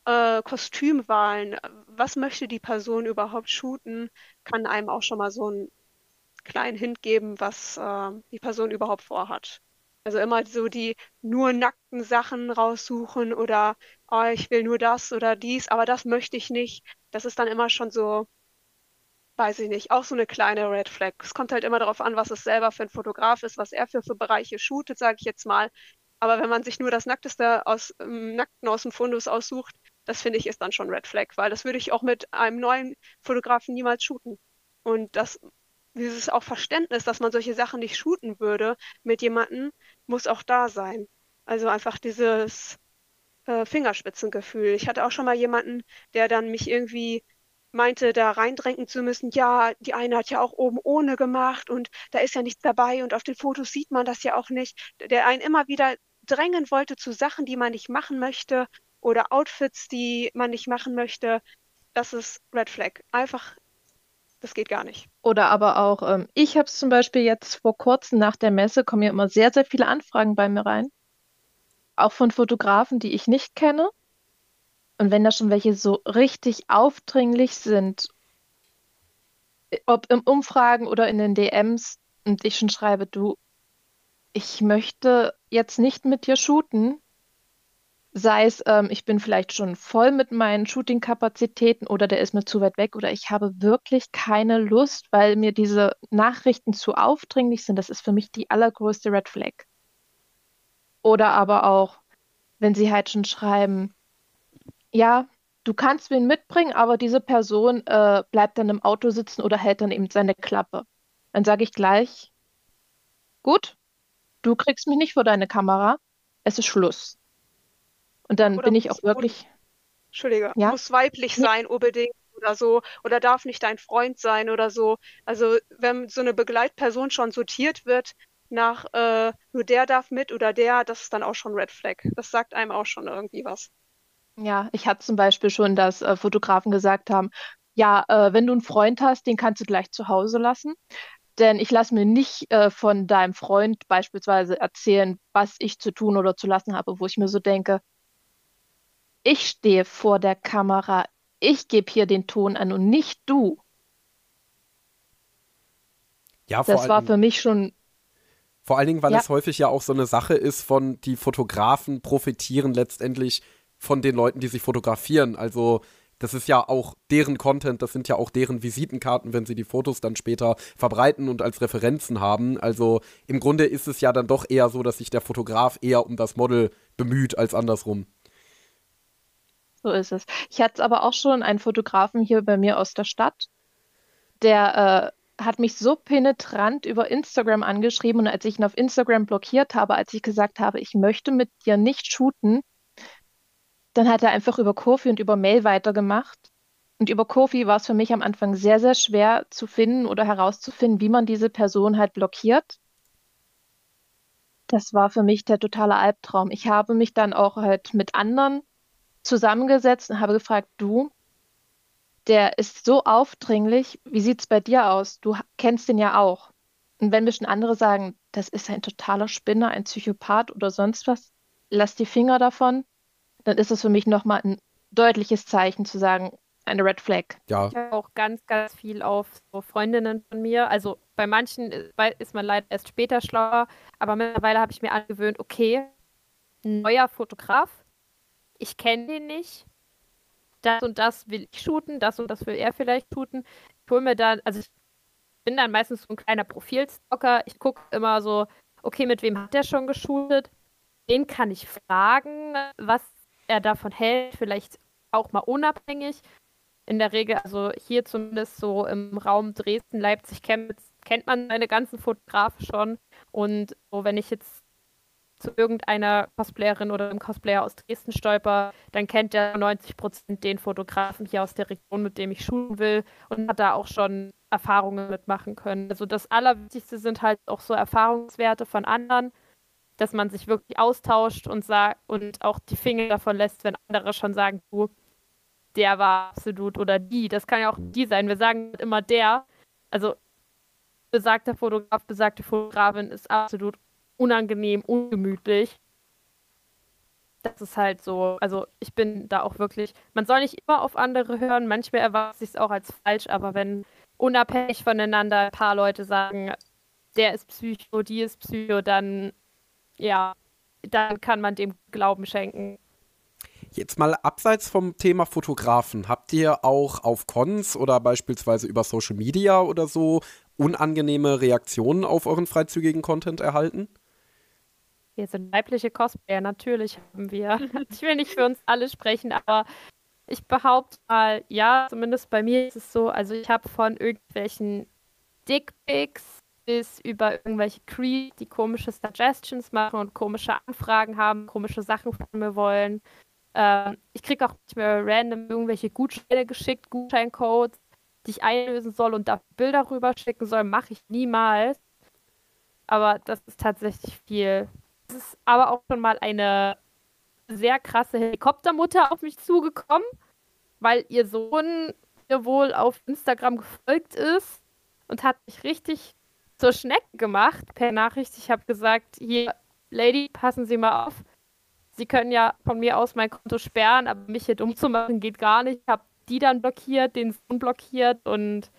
äh, Kostümwahlen. Was möchte die Person überhaupt shooten, kann einem auch schon mal so einen kleinen Hint geben, was äh, die Person überhaupt vorhat. Also immer so die nur nackten Sachen raussuchen oder oh, ich will nur das oder dies, aber das möchte ich nicht. Das ist dann immer schon so, weiß ich nicht, auch so eine kleine Red Flag. Es kommt halt immer darauf an, was es selber für ein Fotograf ist, was er für, für Bereiche shootet, sage ich jetzt mal. Aber wenn man sich nur das Nackteste aus ähm, Nackten aus dem Fundus aussucht, das finde ich ist dann schon Red Flag, weil das würde ich auch mit einem neuen Fotografen niemals shooten. Und das, dieses auch Verständnis, dass man solche Sachen nicht shooten würde mit jemandem, muss auch da sein. Also einfach dieses äh, Fingerspitzengefühl. Ich hatte auch schon mal jemanden, der dann mich irgendwie meinte, da reindrängen zu müssen, ja, die eine hat ja auch oben ohne gemacht und da ist ja nichts dabei und auf den Fotos sieht man das ja auch nicht, der einen immer wieder drängen wollte zu Sachen, die man nicht machen möchte oder Outfits, die man nicht machen möchte. Das ist Red Flag. Einfach, das geht gar nicht. Oder aber auch, ähm, ich habe es zum Beispiel jetzt vor kurzem nach der Messe, kommen ja immer sehr, sehr viele Anfragen bei mir rein. Auch von Fotografen, die ich nicht kenne. Und wenn da schon welche so richtig aufdringlich sind, ob im Umfragen oder in den DMs, und ich schon schreibe, du, ich möchte jetzt nicht mit dir shooten, sei es, ähm, ich bin vielleicht schon voll mit meinen Shooting-Kapazitäten oder der ist mir zu weit weg oder ich habe wirklich keine Lust, weil mir diese Nachrichten zu aufdringlich sind. Das ist für mich die allergrößte Red Flag. Oder aber auch, wenn sie halt schon schreiben, ja, du kannst wen mitbringen, aber diese Person äh, bleibt dann im Auto sitzen oder hält dann eben seine Klappe. Dann sage ich gleich, gut, du kriegst mich nicht vor deine Kamera, es ist Schluss. Und dann Oder bin ich auch wirklich, Entschuldige, Ja? muss weiblich sein unbedingt oder so oder darf nicht dein Freund sein oder so. Also wenn so eine Begleitperson schon sortiert wird nach äh, nur der darf mit oder der, das ist dann auch schon Red Flag. Das sagt einem auch schon irgendwie was. ja, ich hatte zum Beispiel schon, dass äh, Fotografen gesagt haben, ja, äh, wenn du einen Freund hast, den kannst du gleich zu Hause lassen. Denn ich lasse mir nicht äh, von deinem Freund beispielsweise erzählen, was ich zu tun oder zu lassen habe, wo ich mir so denke, ich stehe vor der Kamera, ich gebe hier den Ton an und nicht du. Ja, das war für mich schon vor allen Dingen, weil ja. es häufig ja auch so eine Sache ist von, die Fotografen profitieren letztendlich von den Leuten, die sich fotografieren. Also das ist ja auch deren Content, das sind ja auch deren Visitenkarten, wenn sie die Fotos dann später verbreiten und als Referenzen haben. Also im Grunde ist es ja dann doch eher so, dass sich der Fotograf eher um das Model bemüht als andersrum. So ist es. Ich hatte aber auch schon einen Fotografen hier bei mir aus der Stadt, der äh, hat mich so penetrant über Instagram angeschrieben und als ich ihn auf Instagram blockiert habe, als ich gesagt habe, ich möchte mit dir nicht shooten, dann hat er einfach über Kofi und über Mail weitergemacht. Und über Kofi war es für mich am Anfang sehr, sehr schwer zu finden oder herauszufinden, wie man diese Person halt blockiert. Das war für mich der totale Albtraum. Ich habe mich dann auch halt mit anderen zusammengesetzt und habe gefragt, du, der ist so aufdringlich, wie sieht es bei dir aus? Du kennst den ja auch. Und wenn mir schon andere sagen, das ist ein totaler Spinner, ein Psychopath oder sonst was, lass die Finger davon dann ist es für mich nochmal ein deutliches Zeichen zu sagen, eine Red Flag. Ja. Ich habe auch ganz, ganz viel auf so Freundinnen von mir. Also bei manchen ist man leider erst später schlauer, aber mittlerweile habe ich mir angewöhnt, okay, neuer Fotograf, ich kenne den nicht. Das und das will ich shooten, das und das will er vielleicht shooten. Ich hole mir dann, also ich bin dann meistens so ein kleiner Profilstalker. Ich gucke immer so, okay, mit wem hat der schon geshootet? Den kann ich fragen, was er davon hält, vielleicht auch mal unabhängig. In der Regel, also hier zumindest so im Raum Dresden, Leipzig, Chemnitz, kennt man seine ganzen Fotografen schon. Und so, wenn ich jetzt zu irgendeiner Cosplayerin oder einem Cosplayer aus Dresden stolper, dann kennt der 90 Prozent den Fotografen hier aus der Region, mit dem ich schulen will und hat da auch schon Erfahrungen mitmachen können. Also das Allerwichtigste sind halt auch so Erfahrungswerte von anderen dass man sich wirklich austauscht und sagt und auch die Finger davon lässt, wenn andere schon sagen, du, der war absolut oder die. Das kann ja auch die sein. Wir sagen immer der. Also besagter Fotograf, besagte Fotografin ist absolut unangenehm, ungemütlich. Das ist halt so, also ich bin da auch wirklich, man soll nicht immer auf andere hören, manchmal erwartet sich es auch als falsch, aber wenn unabhängig voneinander ein paar Leute sagen, der ist Psycho, die ist Psycho, dann ja, dann kann man dem Glauben schenken. Jetzt mal abseits vom Thema Fotografen, habt ihr auch auf Cons oder beispielsweise über Social Media oder so unangenehme Reaktionen auf euren freizügigen Content erhalten? Wir sind weibliche Cosplayer, natürlich haben wir. ich will nicht für uns alle sprechen, aber ich behaupte mal, ja, zumindest bei mir ist es so, also ich habe von irgendwelchen Dickpics bis über irgendwelche Creed, die komische Suggestions machen und komische Anfragen haben, komische Sachen von mir wollen. Ähm, ich kriege auch nicht mehr random irgendwelche Gutscheine geschickt, Gutscheincodes, die ich einlösen soll und da Bilder rüber schicken soll, mache ich niemals. Aber das ist tatsächlich viel. Es ist aber auch schon mal eine sehr krasse Helikoptermutter auf mich zugekommen, weil ihr Sohn mir wohl auf Instagram gefolgt ist und hat mich richtig zur Schnecke gemacht per Nachricht. Ich habe gesagt, hier, Lady, passen Sie mal auf. Sie können ja von mir aus mein Konto sperren, aber mich hier dumm zu machen geht gar nicht. Ich habe die dann blockiert, den Sohn blockiert und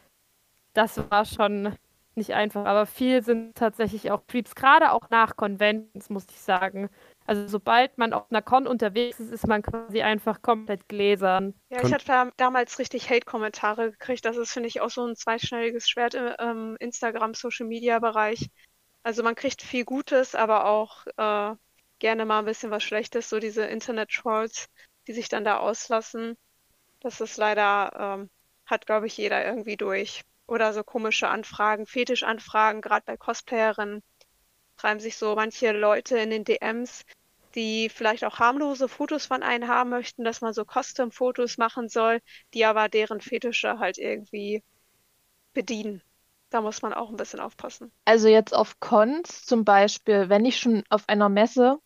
das war schon nicht einfach. Aber viel sind tatsächlich auch Creeps, gerade auch nach Conventions, muss ich sagen. Also sobald man auf einer Con unterwegs ist, ist man quasi einfach komplett gläsern. Ja, ich hatte damals richtig Hate-Kommentare gekriegt. Das ist, finde ich, auch so ein zweischneidiges Schwert im ähm, Instagram-Social-Media-Bereich. Also man kriegt viel Gutes, aber auch äh, gerne mal ein bisschen was Schlechtes, so diese Internet-Trolls, die sich dann da auslassen. Das ist leider, ähm, hat, glaube ich, jeder irgendwie durch. Oder so komische Anfragen, Fetischanfragen, gerade bei Cosplayerinnen treiben sich so manche Leute in den DMs, die vielleicht auch harmlose Fotos von einem haben möchten, dass man so Custom-Fotos machen soll, die aber deren Fetische halt irgendwie bedienen. Da muss man auch ein bisschen aufpassen. Also jetzt auf Cons zum Beispiel, wenn ich schon auf einer Messe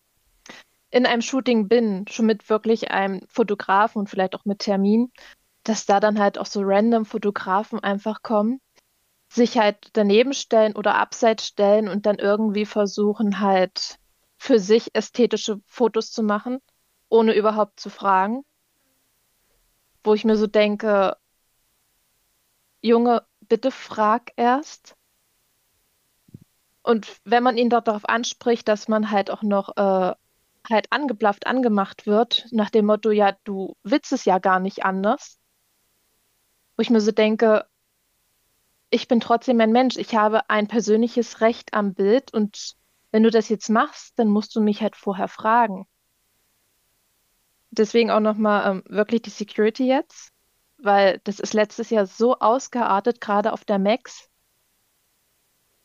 in einem Shooting bin, schon mit wirklich einem Fotografen und vielleicht auch mit Termin, dass da dann halt auch so random Fotografen einfach kommen sich halt daneben stellen oder abseits stellen und dann irgendwie versuchen halt für sich ästhetische Fotos zu machen, ohne überhaupt zu fragen. Wo ich mir so denke, Junge, bitte frag erst. Und wenn man ihn darauf anspricht, dass man halt auch noch äh, halt angeblafft, angemacht wird, nach dem Motto, ja, du es ja gar nicht anders. Wo ich mir so denke, ich bin trotzdem ein Mensch. Ich habe ein persönliches Recht am Bild und wenn du das jetzt machst, dann musst du mich halt vorher fragen. Deswegen auch nochmal ähm, wirklich die Security jetzt, weil das ist letztes Jahr so ausgeartet, gerade auf der Max,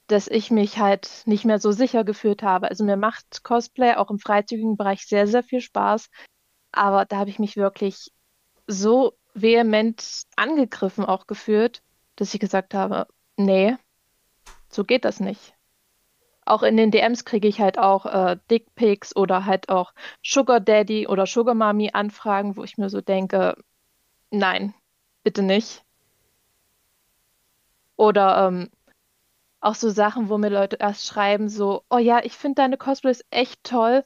dass ich mich halt nicht mehr so sicher gefühlt habe. Also mir macht Cosplay auch im freizügigen Bereich sehr, sehr viel Spaß. Aber da habe ich mich wirklich so vehement angegriffen auch gefühlt, dass ich gesagt habe, nee, so geht das nicht. Auch in den DMs kriege ich halt auch äh, Dickpics oder halt auch Sugar Daddy oder Sugar Mommy Anfragen, wo ich mir so denke, nein, bitte nicht. Oder ähm, auch so Sachen, wo mir Leute erst schreiben, so, oh ja, ich finde deine Cosplays echt toll.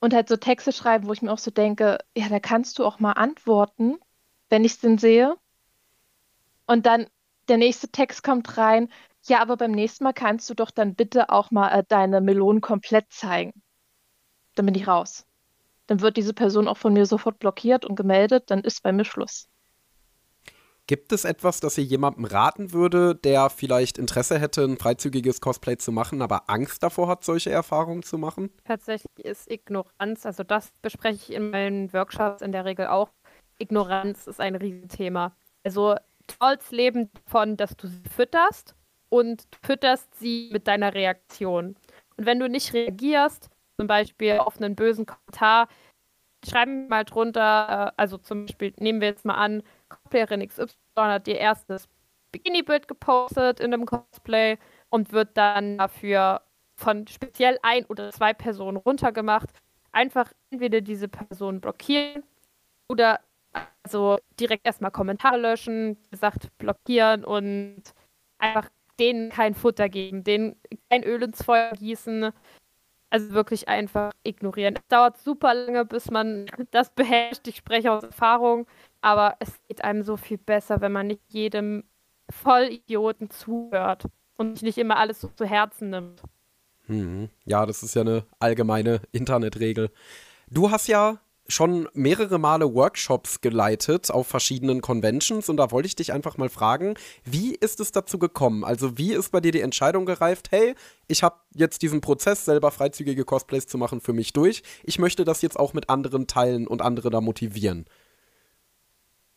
Und halt so Texte schreiben, wo ich mir auch so denke, ja, da kannst du auch mal antworten, wenn ich es denn sehe. Und dann der nächste Text kommt rein, ja, aber beim nächsten Mal kannst du doch dann bitte auch mal äh, deine Melonen komplett zeigen. Dann bin ich raus. Dann wird diese Person auch von mir sofort blockiert und gemeldet, dann ist bei mir Schluss. Gibt es etwas, das ihr jemandem raten würde, der vielleicht Interesse hätte, ein freizügiges Cosplay zu machen, aber Angst davor hat, solche Erfahrungen zu machen? Tatsächlich ist Ignoranz, also das bespreche ich in meinen Workshops in der Regel auch. Ignoranz ist ein Riesenthema. Also Trolls leben davon, dass du sie fütterst und fütterst sie mit deiner Reaktion. Und wenn du nicht reagierst, zum Beispiel auf einen bösen Kommentar, schreiben mal drunter, äh, also zum Beispiel nehmen wir jetzt mal an, Cosplayerin XY hat ihr erstes Bikini-Bild gepostet in einem Cosplay und wird dann dafür von speziell ein oder zwei Personen runtergemacht. Einfach entweder diese Person blockieren oder also direkt erstmal Kommentare löschen, gesagt blockieren und einfach denen kein Futter geben, denen kein Öl ins Feuer gießen. Also wirklich einfach ignorieren. Es dauert super lange, bis man das beherrscht. Ich spreche aus Erfahrung. Aber es geht einem so viel besser, wenn man nicht jedem Vollidioten zuhört und nicht immer alles so zu Herzen nimmt. Hm. Ja, das ist ja eine allgemeine Internetregel. Du hast ja schon mehrere Male Workshops geleitet auf verschiedenen Conventions und da wollte ich dich einfach mal fragen, wie ist es dazu gekommen? Also wie ist bei dir die Entscheidung gereift, hey, ich habe jetzt diesen Prozess, selber freizügige Cosplays zu machen, für mich durch. Ich möchte das jetzt auch mit anderen teilen und andere da motivieren.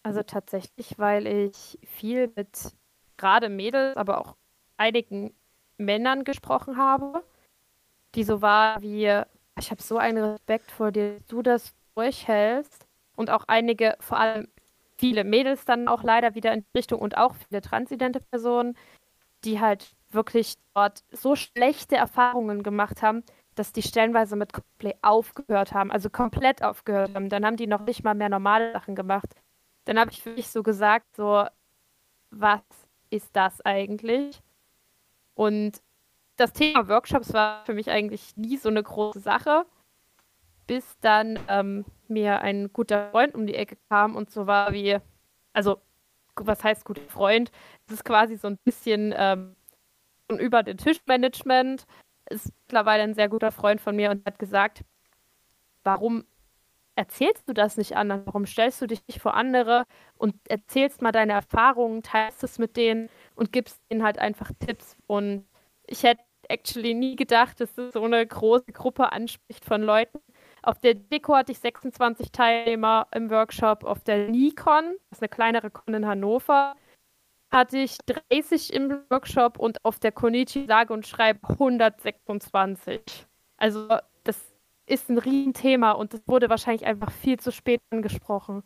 Also tatsächlich, weil ich viel mit gerade Mädels, aber auch einigen Männern gesprochen habe, die so war wie, ich habe so einen Respekt vor dir, dass du das durchhältst und auch einige, vor allem viele Mädels dann auch leider wieder in Richtung und auch viele transidente Personen, die halt wirklich dort so schlechte Erfahrungen gemacht haben, dass die stellenweise mit Cosplay aufgehört haben, also komplett aufgehört haben. Dann haben die noch nicht mal mehr normale Sachen gemacht dann habe ich für mich so gesagt, so, was ist das eigentlich? Und das Thema Workshops war für mich eigentlich nie so eine große Sache, bis dann ähm, mir ein guter Freund um die Ecke kam und so war wie, also was heißt guter Freund? Es ist quasi so ein bisschen ähm, über den Tischmanagement, ist mittlerweile ein sehr guter Freund von mir und hat gesagt, warum erzählst du das nicht anderen? Warum stellst du dich nicht vor andere und erzählst mal deine Erfahrungen, teilst es mit denen und gibst ihnen halt einfach Tipps? Und ich hätte actually nie gedacht, dass das so eine große Gruppe anspricht von Leuten. Auf der Deko hatte ich 26 Teilnehmer im Workshop. Auf der Nikon, das ist eine kleinere Con in Hannover, hatte ich 30 im Workshop und auf der Konichi sage und schreibe 126. Also das ist ein Riesenthema und das wurde wahrscheinlich einfach viel zu spät angesprochen.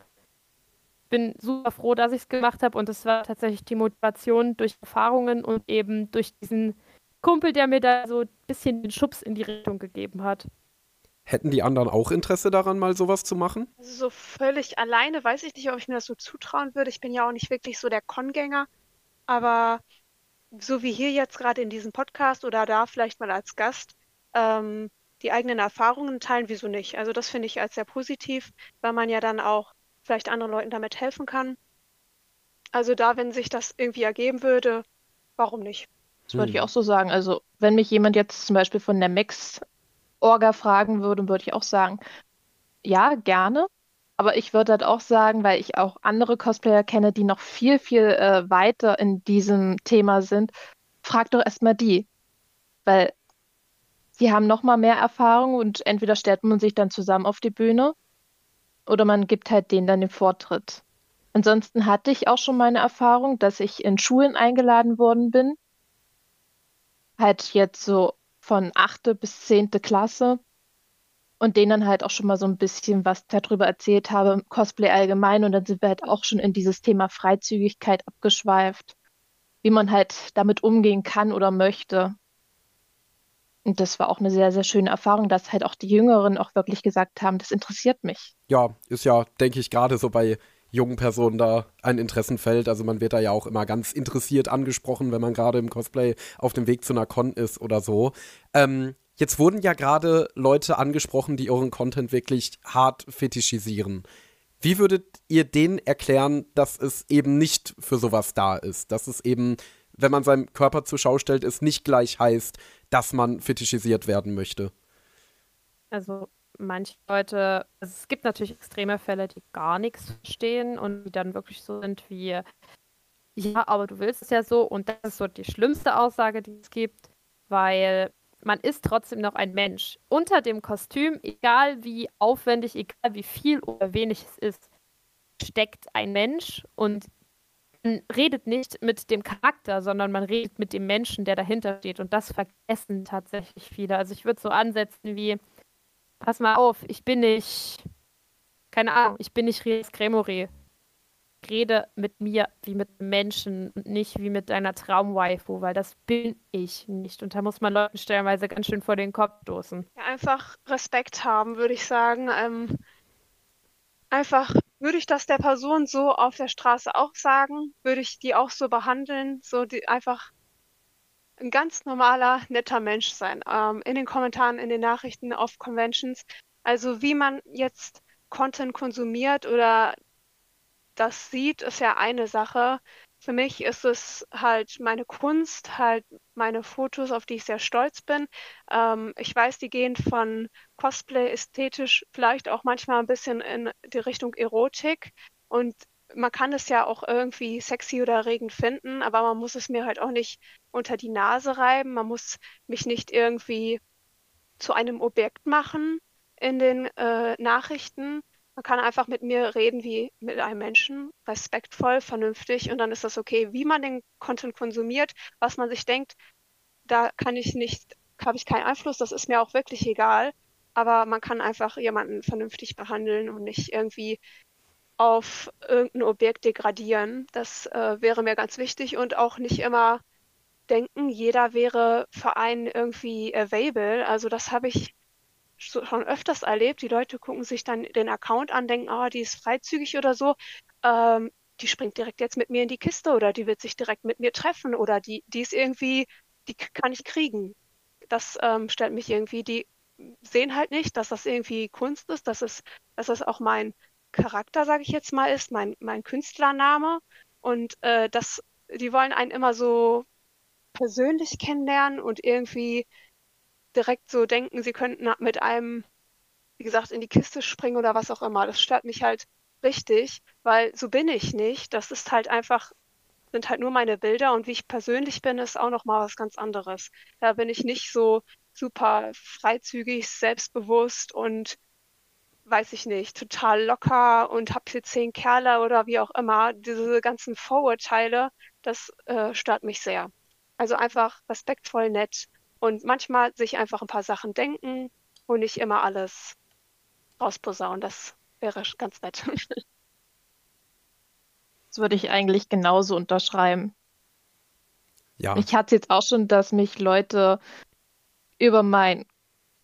Bin super froh, dass ich es gemacht habe und es war tatsächlich die Motivation durch Erfahrungen und eben durch diesen Kumpel, der mir da so ein bisschen den Schubs in die Richtung gegeben hat. Hätten die anderen auch Interesse daran, mal sowas zu machen? Also so völlig alleine weiß ich nicht, ob ich mir das so zutrauen würde. Ich bin ja auch nicht wirklich so der Kongänger. Aber so wie hier jetzt gerade in diesem Podcast oder da vielleicht mal als Gast, ähm, die eigenen Erfahrungen teilen, wieso nicht? Also das finde ich als sehr positiv, weil man ja dann auch vielleicht anderen Leuten damit helfen kann. Also da, wenn sich das irgendwie ergeben würde, warum nicht? Das würde ich hm. auch so sagen. Also, wenn mich jemand jetzt zum Beispiel von der Max-Orga fragen würde, würde ich auch sagen, ja, gerne. Aber ich würde halt auch sagen, weil ich auch andere Cosplayer kenne, die noch viel, viel äh, weiter in diesem Thema sind, frag doch erstmal die. Weil die haben noch mal mehr Erfahrung und entweder stellt man sich dann zusammen auf die Bühne oder man gibt halt denen dann den Vortritt. Ansonsten hatte ich auch schon meine Erfahrung, dass ich in Schulen eingeladen worden bin. Halt jetzt so von achte bis zehnte Klasse und denen dann halt auch schon mal so ein bisschen was darüber erzählt habe, Cosplay allgemein. Und dann sind wir halt auch schon in dieses Thema Freizügigkeit abgeschweift, wie man halt damit umgehen kann oder möchte. Und das war auch eine sehr, sehr schöne Erfahrung, dass halt auch die Jüngeren auch wirklich gesagt haben, das interessiert mich. Ja, ist ja, denke ich, gerade so bei jungen Personen da ein Interessenfeld. Also man wird da ja auch immer ganz interessiert angesprochen, wenn man gerade im Cosplay auf dem Weg zu einer Con ist oder so. Ähm, jetzt wurden ja gerade Leute angesprochen, die euren Content wirklich hart fetischisieren. Wie würdet ihr denen erklären, dass es eben nicht für sowas da ist? Dass es eben, wenn man seinem Körper zur Schau stellt, es nicht gleich heißt, dass man fetischisiert werden möchte? Also manche Leute, also es gibt natürlich extreme Fälle, die gar nichts verstehen und die dann wirklich so sind wie, ja, aber du willst es ja so und das ist so die schlimmste Aussage, die es gibt, weil man ist trotzdem noch ein Mensch. Unter dem Kostüm, egal wie aufwendig, egal wie viel oder wenig es ist, steckt ein Mensch und man redet nicht mit dem Charakter, sondern man redet mit dem Menschen, der dahinter steht. Und das vergessen tatsächlich viele. Also ich würde so ansetzen wie, pass mal auf, ich bin nicht, keine Ahnung, ich bin nicht Ries Gremori. Rede mit mir wie mit Menschen und nicht wie mit deiner Traumwaifu, weil das bin ich nicht. Und da muss man Leuten stellenweise ganz schön vor den Kopf stoßen. Ja, einfach Respekt haben, würde ich sagen. Ähm, einfach würde ich das der Person so auf der Straße auch sagen, würde ich die auch so behandeln, so die einfach ein ganz normaler, netter Mensch sein. Ähm, in den Kommentaren, in den Nachrichten auf Conventions. Also wie man jetzt Content konsumiert oder das sieht, ist ja eine Sache. Für mich ist es halt meine Kunst, halt meine Fotos, auf die ich sehr stolz bin. Ähm, ich weiß, die gehen von Cosplay ästhetisch vielleicht auch manchmal ein bisschen in die Richtung Erotik. Und man kann es ja auch irgendwie sexy oder erregend finden, aber man muss es mir halt auch nicht unter die Nase reiben. Man muss mich nicht irgendwie zu einem Objekt machen in den äh, Nachrichten. Man kann einfach mit mir reden wie mit einem Menschen, respektvoll, vernünftig und dann ist das okay. Wie man den Content konsumiert, was man sich denkt, da kann ich nicht, habe ich keinen Einfluss, das ist mir auch wirklich egal. Aber man kann einfach jemanden vernünftig behandeln und nicht irgendwie auf irgendein Objekt degradieren. Das äh, wäre mir ganz wichtig und auch nicht immer denken, jeder wäre für einen irgendwie available. Also das habe ich schon öfters erlebt. Die Leute gucken sich dann den Account an, denken, oh, die ist freizügig oder so. Ähm, die springt direkt jetzt mit mir in die Kiste oder die wird sich direkt mit mir treffen oder die, die ist irgendwie, die kann ich kriegen. Das ähm, stellt mich irgendwie, die sehen halt nicht, dass das irgendwie Kunst ist, dass es, dass es auch mein Charakter, sage ich jetzt mal, ist, mein, mein Künstlername. Und äh, das, die wollen einen immer so persönlich kennenlernen und irgendwie direkt so denken, sie könnten mit einem, wie gesagt, in die Kiste springen oder was auch immer. Das stört mich halt richtig, weil so bin ich nicht. Das ist halt einfach, sind halt nur meine Bilder und wie ich persönlich bin, ist auch nochmal was ganz anderes. Da bin ich nicht so super freizügig, selbstbewusst und weiß ich nicht, total locker und hab hier zehn Kerle oder wie auch immer. Diese ganzen Vorurteile, das äh, stört mich sehr. Also einfach respektvoll, nett und manchmal sich einfach ein paar Sachen denken und nicht immer alles rausposaunen. Das wäre ganz nett. Das würde ich eigentlich genauso unterschreiben. Ja. Ich hatte jetzt auch schon, dass mich Leute über mein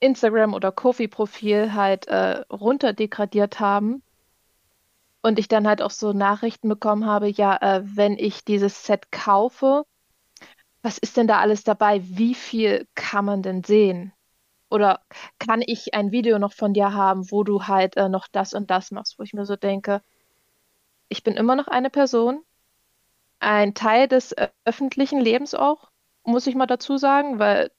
Instagram- oder Kofi-Profil halt äh, runterdegradiert haben. Und ich dann halt auch so Nachrichten bekommen habe, ja, äh, wenn ich dieses Set kaufe, was ist denn da alles dabei? Wie viel kann man denn sehen? Oder kann ich ein Video noch von dir haben, wo du halt äh, noch das und das machst, wo ich mir so denke, ich bin immer noch eine Person, ein Teil des äh, öffentlichen Lebens auch. muss ich mal dazu sagen, weil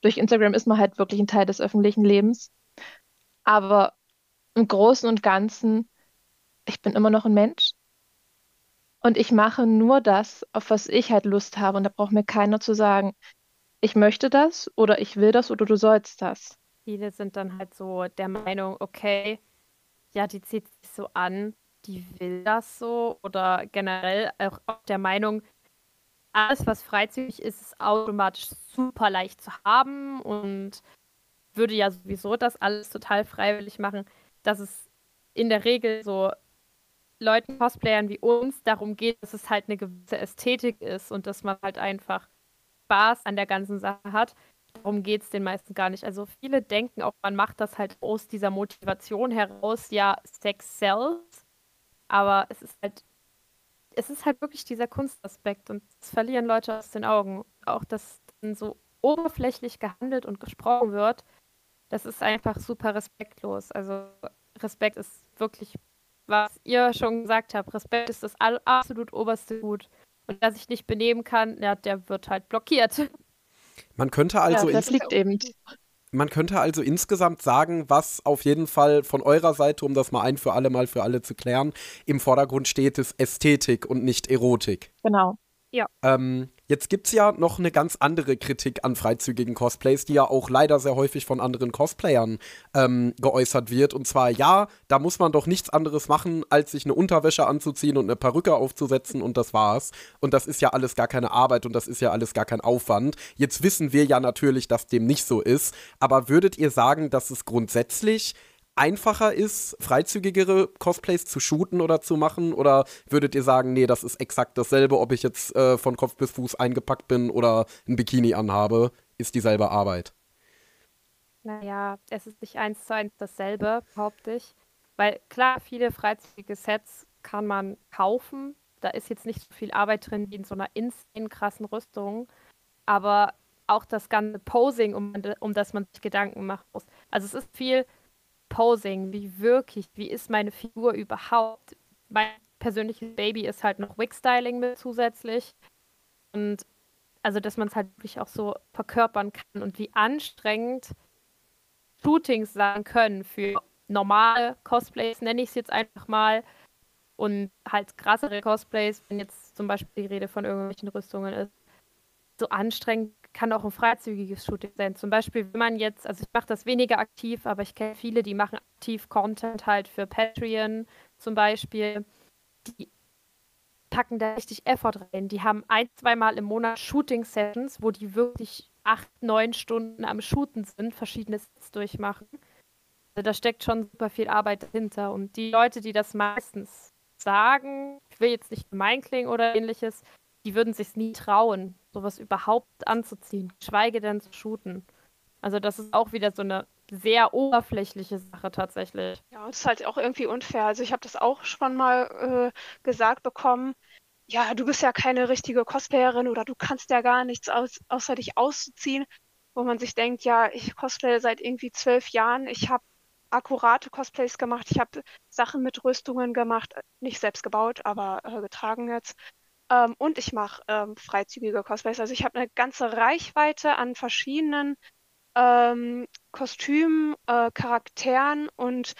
durch Instagram ist man halt wirklich ein Teil des öffentlichen Lebens. Aber im Großen und Ganzen, ich bin immer noch ein Mensch. Und ich mache nur das, auf was ich halt Lust habe. Und da braucht mir keiner zu sagen, ich möchte das oder ich will das oder du sollst das. Viele sind dann halt so der Meinung, okay, ja, die zieht sich so an, die will das so oder generell auch der Meinung, alles, was freizügig ist, ist automatisch super leicht zu haben und würde ja sowieso das alles total freiwillig machen, dass es in der Regel so Leuten, Cosplayern wie uns darum geht, dass es halt eine gewisse Ästhetik ist und dass man halt einfach Spaß an der ganzen Sache hat. Darum geht es den meisten gar nicht. Also viele denken auch, man macht das halt aus dieser Motivation heraus, ja, Sex sells. Aber es ist halt es ist halt wirklich dieser Kunstaspekt und das verlieren Leute aus den Augen. Auch, dann so oberflächlich gehandelt und gesprochen wird, das ist einfach super respektlos. Also Respekt ist wirklich, was ihr schon gesagt habt, Respekt ist das absolut oberste Gut. Und wer sich nicht benehmen kann, ja, der wird halt blockiert. Man könnte also. Ja, der fliegt eben. Man könnte also insgesamt sagen, was auf jeden Fall von eurer Seite, um das mal ein für alle Mal für alle zu klären, im Vordergrund steht, ist Ästhetik und nicht Erotik. Genau. Ja. Ähm, jetzt gibt es ja noch eine ganz andere Kritik an freizügigen Cosplays, die ja auch leider sehr häufig von anderen Cosplayern ähm, geäußert wird. Und zwar, ja, da muss man doch nichts anderes machen, als sich eine Unterwäsche anzuziehen und eine Perücke aufzusetzen und das war's. Und das ist ja alles gar keine Arbeit und das ist ja alles gar kein Aufwand. Jetzt wissen wir ja natürlich, dass dem nicht so ist. Aber würdet ihr sagen, dass es grundsätzlich einfacher ist, freizügigere Cosplays zu shooten oder zu machen? Oder würdet ihr sagen, nee, das ist exakt dasselbe, ob ich jetzt äh, von Kopf bis Fuß eingepackt bin oder ein Bikini anhabe, ist dieselbe Arbeit? Naja, es ist nicht eins zu eins dasselbe, behaupte ich. Weil klar, viele freizügige Sets kann man kaufen. Da ist jetzt nicht so viel Arbeit drin wie in so einer insane krassen Rüstung. Aber auch das ganze Posing, um, um das man sich Gedanken machen muss. Also es ist viel Posing, wie wirklich, wie ist meine Figur überhaupt? Mein persönliches Baby ist halt noch Wig-Styling mit zusätzlich. Und also, dass man es halt wirklich auch so verkörpern kann und wie anstrengend Shootings sein können für normale Cosplays, nenne ich es jetzt einfach mal. Und halt krassere Cosplays, wenn jetzt zum Beispiel die Rede von irgendwelchen Rüstungen ist, so anstrengend kann auch ein freizügiges Shooting sein. Zum Beispiel, wenn man jetzt, also ich mache das weniger aktiv, aber ich kenne viele, die machen aktiv Content halt für Patreon zum Beispiel. Die packen da richtig Effort rein. Die haben ein, zweimal im Monat Shooting-Sessions, wo die wirklich acht, neun Stunden am Shooten sind, verschiedene Sets durchmachen. Also da steckt schon super viel Arbeit dahinter. Und die Leute, die das meistens sagen, ich will jetzt nicht gemein klingen oder ähnliches, die würden sich nie trauen, sowas überhaupt anzuziehen, geschweige denn zu shooten. Also das ist auch wieder so eine sehr oberflächliche Sache tatsächlich. Ja, es ist halt auch irgendwie unfair. Also ich habe das auch schon mal äh, gesagt bekommen. Ja, du bist ja keine richtige Cosplayerin oder du kannst ja gar nichts aus, außer dich auszuziehen, wo man sich denkt, ja, ich cosplaye seit irgendwie zwölf Jahren. Ich habe akkurate Cosplays gemacht. Ich habe Sachen mit Rüstungen gemacht, nicht selbst gebaut, aber äh, getragen jetzt. Ähm, und ich mache ähm, freizügige Cosplays. Also ich habe eine ganze Reichweite an verschiedenen ähm, Kostümen, äh, Charakteren und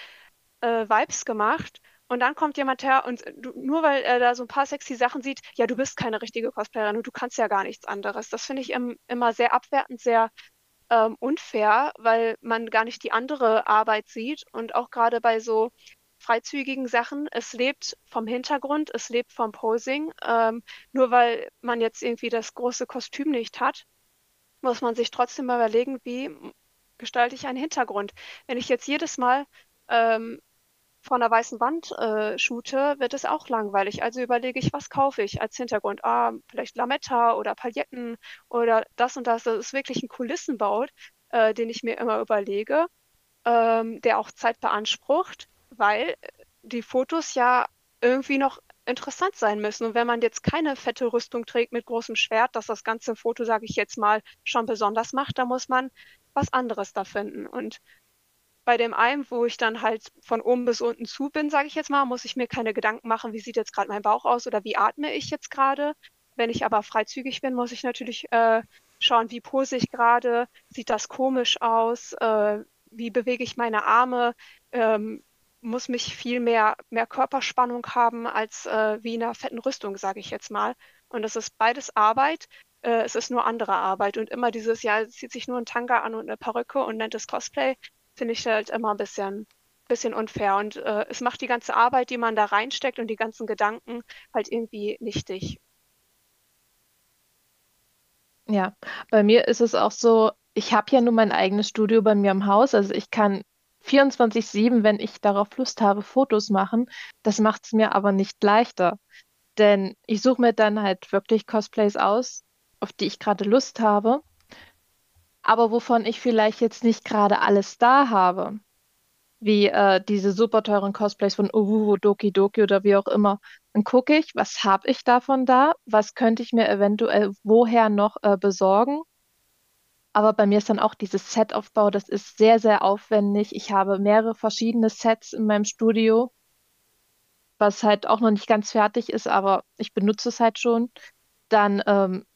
äh, Vibes gemacht. Und dann kommt jemand her und du, nur weil er da so ein paar sexy Sachen sieht, ja, du bist keine richtige Cosplayerin und du kannst ja gar nichts anderes. Das finde ich im, immer sehr abwertend, sehr ähm, unfair, weil man gar nicht die andere Arbeit sieht. Und auch gerade bei so freizügigen Sachen. Es lebt vom Hintergrund, es lebt vom Posing. Ähm, nur weil man jetzt irgendwie das große Kostüm nicht hat, muss man sich trotzdem mal überlegen, wie gestalte ich einen Hintergrund. Wenn ich jetzt jedes Mal ähm, vor einer weißen Wand äh, shoote, wird es auch langweilig. Also überlege ich, was kaufe ich als Hintergrund? Ah, vielleicht Lametta oder Pailletten oder das und das. Das ist wirklich ein Kulissenbau, äh, den ich mir immer überlege, ähm, der auch Zeit beansprucht weil die Fotos ja irgendwie noch interessant sein müssen. Und wenn man jetzt keine fette Rüstung trägt mit großem Schwert, das das ganze Foto, sage ich jetzt mal, schon besonders macht, da muss man was anderes da finden. Und bei dem einen, wo ich dann halt von oben bis unten zu bin, sage ich jetzt mal, muss ich mir keine Gedanken machen, wie sieht jetzt gerade mein Bauch aus oder wie atme ich jetzt gerade. wenn ich aber freizügig bin, muss ich natürlich äh, schauen, wie pose ich gerade, sieht das komisch aus, äh, wie bewege ich meine Arme, ähm, muss mich viel mehr, mehr Körperspannung haben als äh, wie in einer fetten Rüstung, sage ich jetzt mal. Und das ist beides Arbeit. Äh, es ist nur andere Arbeit. Und immer dieses, ja, zieht sich nur ein Tanga an und eine Perücke und nennt es Cosplay, finde ich halt immer ein bisschen, bisschen unfair. Und äh, es macht die ganze Arbeit, die man da reinsteckt und die ganzen Gedanken halt irgendwie nichtig. Ja, bei mir ist es auch so, ich habe ja nur mein eigenes Studio bei mir im Haus. Also ich kann 24/7, wenn ich darauf Lust habe, Fotos machen. Das macht es mir aber nicht leichter. Denn ich suche mir dann halt wirklich Cosplays aus, auf die ich gerade Lust habe, aber wovon ich vielleicht jetzt nicht gerade alles da habe. Wie äh, diese super teuren Cosplays von Uwu, Doki Doki oder wie auch immer. Dann gucke ich, was habe ich davon da? Was könnte ich mir eventuell woher noch äh, besorgen? Aber bei mir ist dann auch dieses Setaufbau, das ist sehr, sehr aufwendig. Ich habe mehrere verschiedene Sets in meinem Studio, was halt auch noch nicht ganz fertig ist, aber ich benutze es halt schon. Dann, ähm,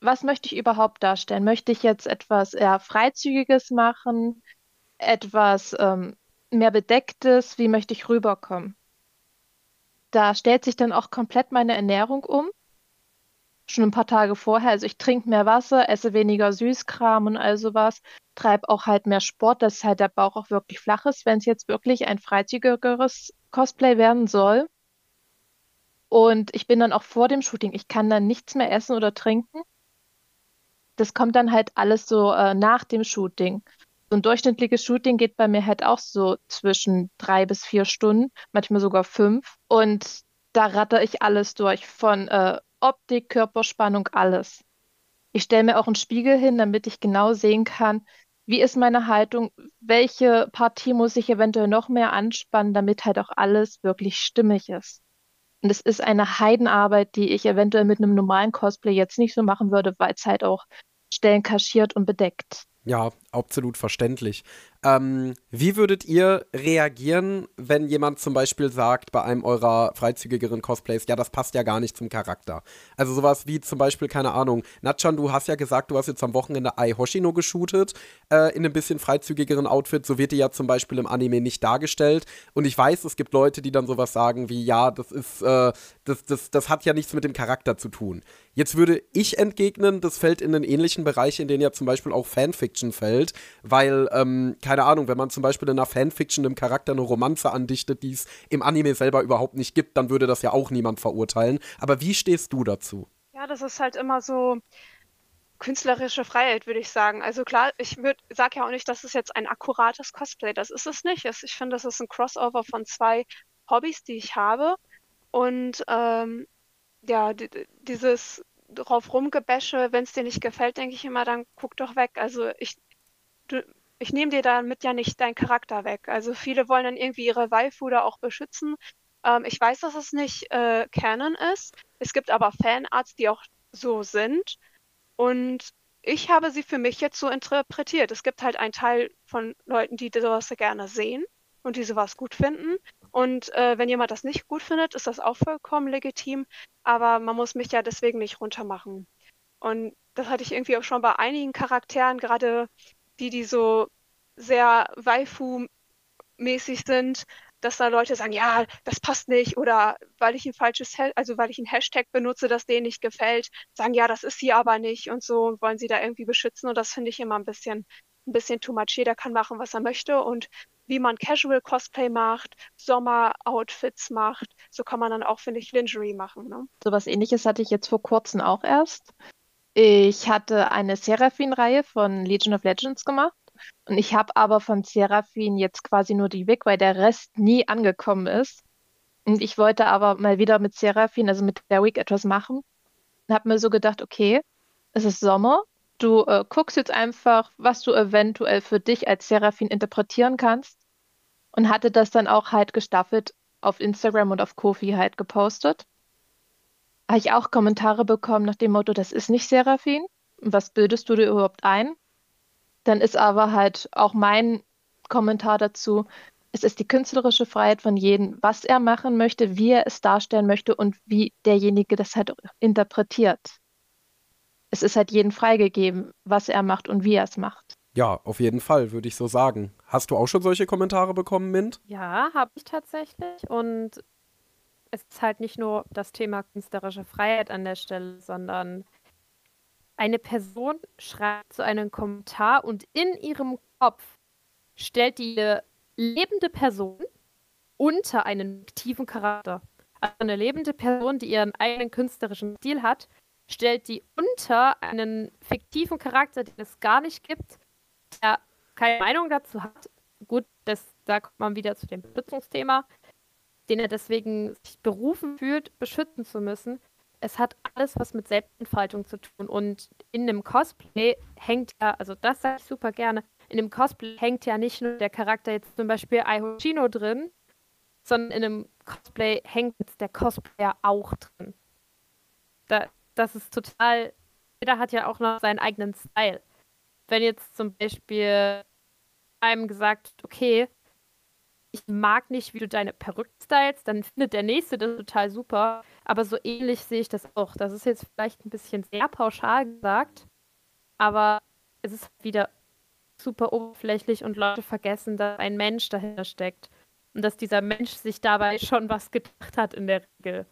was möchte ich überhaupt darstellen? Möchte ich jetzt etwas eher Freizügiges machen? Etwas ähm, mehr Bedecktes? Wie möchte ich rüberkommen? Da stellt sich dann auch komplett meine Ernährung um schon ein paar Tage vorher. Also ich trinke mehr Wasser, esse weniger Süßkram und all sowas, treibe auch halt mehr Sport, dass halt der Bauch auch wirklich flach ist, wenn es jetzt wirklich ein freizügigeres Cosplay werden soll. Und ich bin dann auch vor dem Shooting, ich kann dann nichts mehr essen oder trinken. Das kommt dann halt alles so äh, nach dem Shooting. So ein durchschnittliches Shooting geht bei mir halt auch so zwischen drei bis vier Stunden, manchmal sogar fünf. Und da ratter ich alles durch, von äh, Optik, Körperspannung, alles. Ich stelle mir auch einen Spiegel hin, damit ich genau sehen kann, wie ist meine Haltung, welche Partie muss ich eventuell noch mehr anspannen, damit halt auch alles wirklich stimmig ist. Und es ist eine Heidenarbeit, die ich eventuell mit einem normalen Cosplay jetzt nicht so machen würde, weil es halt auch Stellen kaschiert und bedeckt. Ja, absolut verständlich. Ähm, wie würdet ihr reagieren, wenn jemand zum Beispiel sagt, bei einem eurer freizügigeren Cosplays, ja, das passt ja gar nicht zum Charakter? Also sowas wie zum Beispiel, keine Ahnung, Natchan, du hast ja gesagt, du hast jetzt am Wochenende Ai Hoshino geshootet, äh, in einem bisschen freizügigeren Outfit. So wird die ja zum Beispiel im Anime nicht dargestellt. Und ich weiß, es gibt Leute, die dann sowas sagen wie, ja, das ist, äh, das, das, das hat ja nichts mit dem Charakter zu tun. Jetzt würde ich entgegnen, das fällt in einen ähnlichen Bereich, in den ja zum Beispiel auch Fanfiction fällt, weil, ähm, keine Ahnung, wenn man zum Beispiel in einer Fanfiction einem Charakter eine Romanze andichtet, die es im Anime selber überhaupt nicht gibt, dann würde das ja auch niemand verurteilen. Aber wie stehst du dazu? Ja, das ist halt immer so künstlerische Freiheit, würde ich sagen. Also klar, ich sage ja auch nicht, dass es jetzt ein akkurates Cosplay, das ist es nicht. Ich finde, das ist ein Crossover von zwei Hobbys, die ich habe. Und ähm, ja, dieses drauf rumgebäsche, wenn es dir nicht gefällt, denke ich immer, dann guck doch weg. Also ich, du, ich nehme dir damit ja nicht deinen Charakter weg. Also viele wollen dann irgendwie ihre Waifu da auch beschützen. Ähm, ich weiß, dass es nicht äh, Canon ist. Es gibt aber Fanarts, die auch so sind. Und ich habe sie für mich jetzt so interpretiert. Es gibt halt einen Teil von Leuten, die sowas gerne sehen und die sowas gut finden. Und äh, wenn jemand das nicht gut findet, ist das auch vollkommen legitim. Aber man muss mich ja deswegen nicht runtermachen. Und das hatte ich irgendwie auch schon bei einigen Charakteren, gerade die, die so sehr Waifu-mäßig sind, dass da Leute sagen, ja, das passt nicht oder weil ich ein falsches, also weil ich ein Hashtag benutze, das denen nicht gefällt, sagen, ja, das ist sie aber nicht und so und wollen sie da irgendwie beschützen und das finde ich immer ein bisschen, ein bisschen too much. Jeder kann machen, was er möchte und wie man Casual Cosplay macht, Sommer-Outfits macht, so kann man dann auch, finde ich, Lingerie machen. Ne? So was ähnliches hatte ich jetzt vor kurzem auch erst. Ich hatte eine Seraphine-Reihe von Legion of Legends gemacht. Und ich habe aber von Seraphine jetzt quasi nur die Wig, weil der Rest nie angekommen ist. Und ich wollte aber mal wieder mit Seraphine, also mit der Wig, etwas machen. Und habe mir so gedacht, okay, es ist Sommer. Du äh, guckst jetzt einfach, was du eventuell für dich als Seraphine interpretieren kannst. Und hatte das dann auch halt gestaffelt auf Instagram und auf Kofi halt gepostet habe ich auch Kommentare bekommen nach dem Motto, das ist nicht Seraphin. Was bildest du dir überhaupt ein? Dann ist aber halt auch mein Kommentar dazu, es ist die künstlerische Freiheit von jedem, was er machen möchte, wie er es darstellen möchte und wie derjenige das halt interpretiert. Es ist halt jedem freigegeben, was er macht und wie er es macht. Ja, auf jeden Fall, würde ich so sagen. Hast du auch schon solche Kommentare bekommen, Mint? Ja, habe ich tatsächlich. Und es ist halt nicht nur das Thema künstlerische Freiheit an der Stelle, sondern eine Person schreibt so einen Kommentar und in ihrem Kopf stellt die lebende Person unter einen fiktiven Charakter. Also eine lebende Person, die ihren eigenen künstlerischen Stil hat, stellt die unter einen fiktiven Charakter, den es gar nicht gibt, der keine Meinung dazu hat. Gut, das, da kommt man wieder zu dem Benutzungsthema, den er deswegen sich berufen fühlt, beschützen zu müssen. Es hat alles was mit Selbstentfaltung zu tun. Und in einem Cosplay hängt ja, also das sage ich super gerne, in dem Cosplay hängt ja nicht nur der Charakter jetzt zum Beispiel Aihoshino drin, sondern in einem Cosplay hängt jetzt der Cosplayer auch drin. Da, das ist total. Jeder hat ja auch noch seinen eigenen Style. Wenn jetzt zum Beispiel einem gesagt, okay, ich mag nicht, wie du deine Perücke stylst, dann findet der Nächste das total super. Aber so ähnlich sehe ich das auch. Das ist jetzt vielleicht ein bisschen sehr pauschal gesagt, aber es ist wieder super oberflächlich und Leute vergessen, dass ein Mensch dahinter steckt. Und dass dieser Mensch sich dabei schon was gedacht hat in der Regel.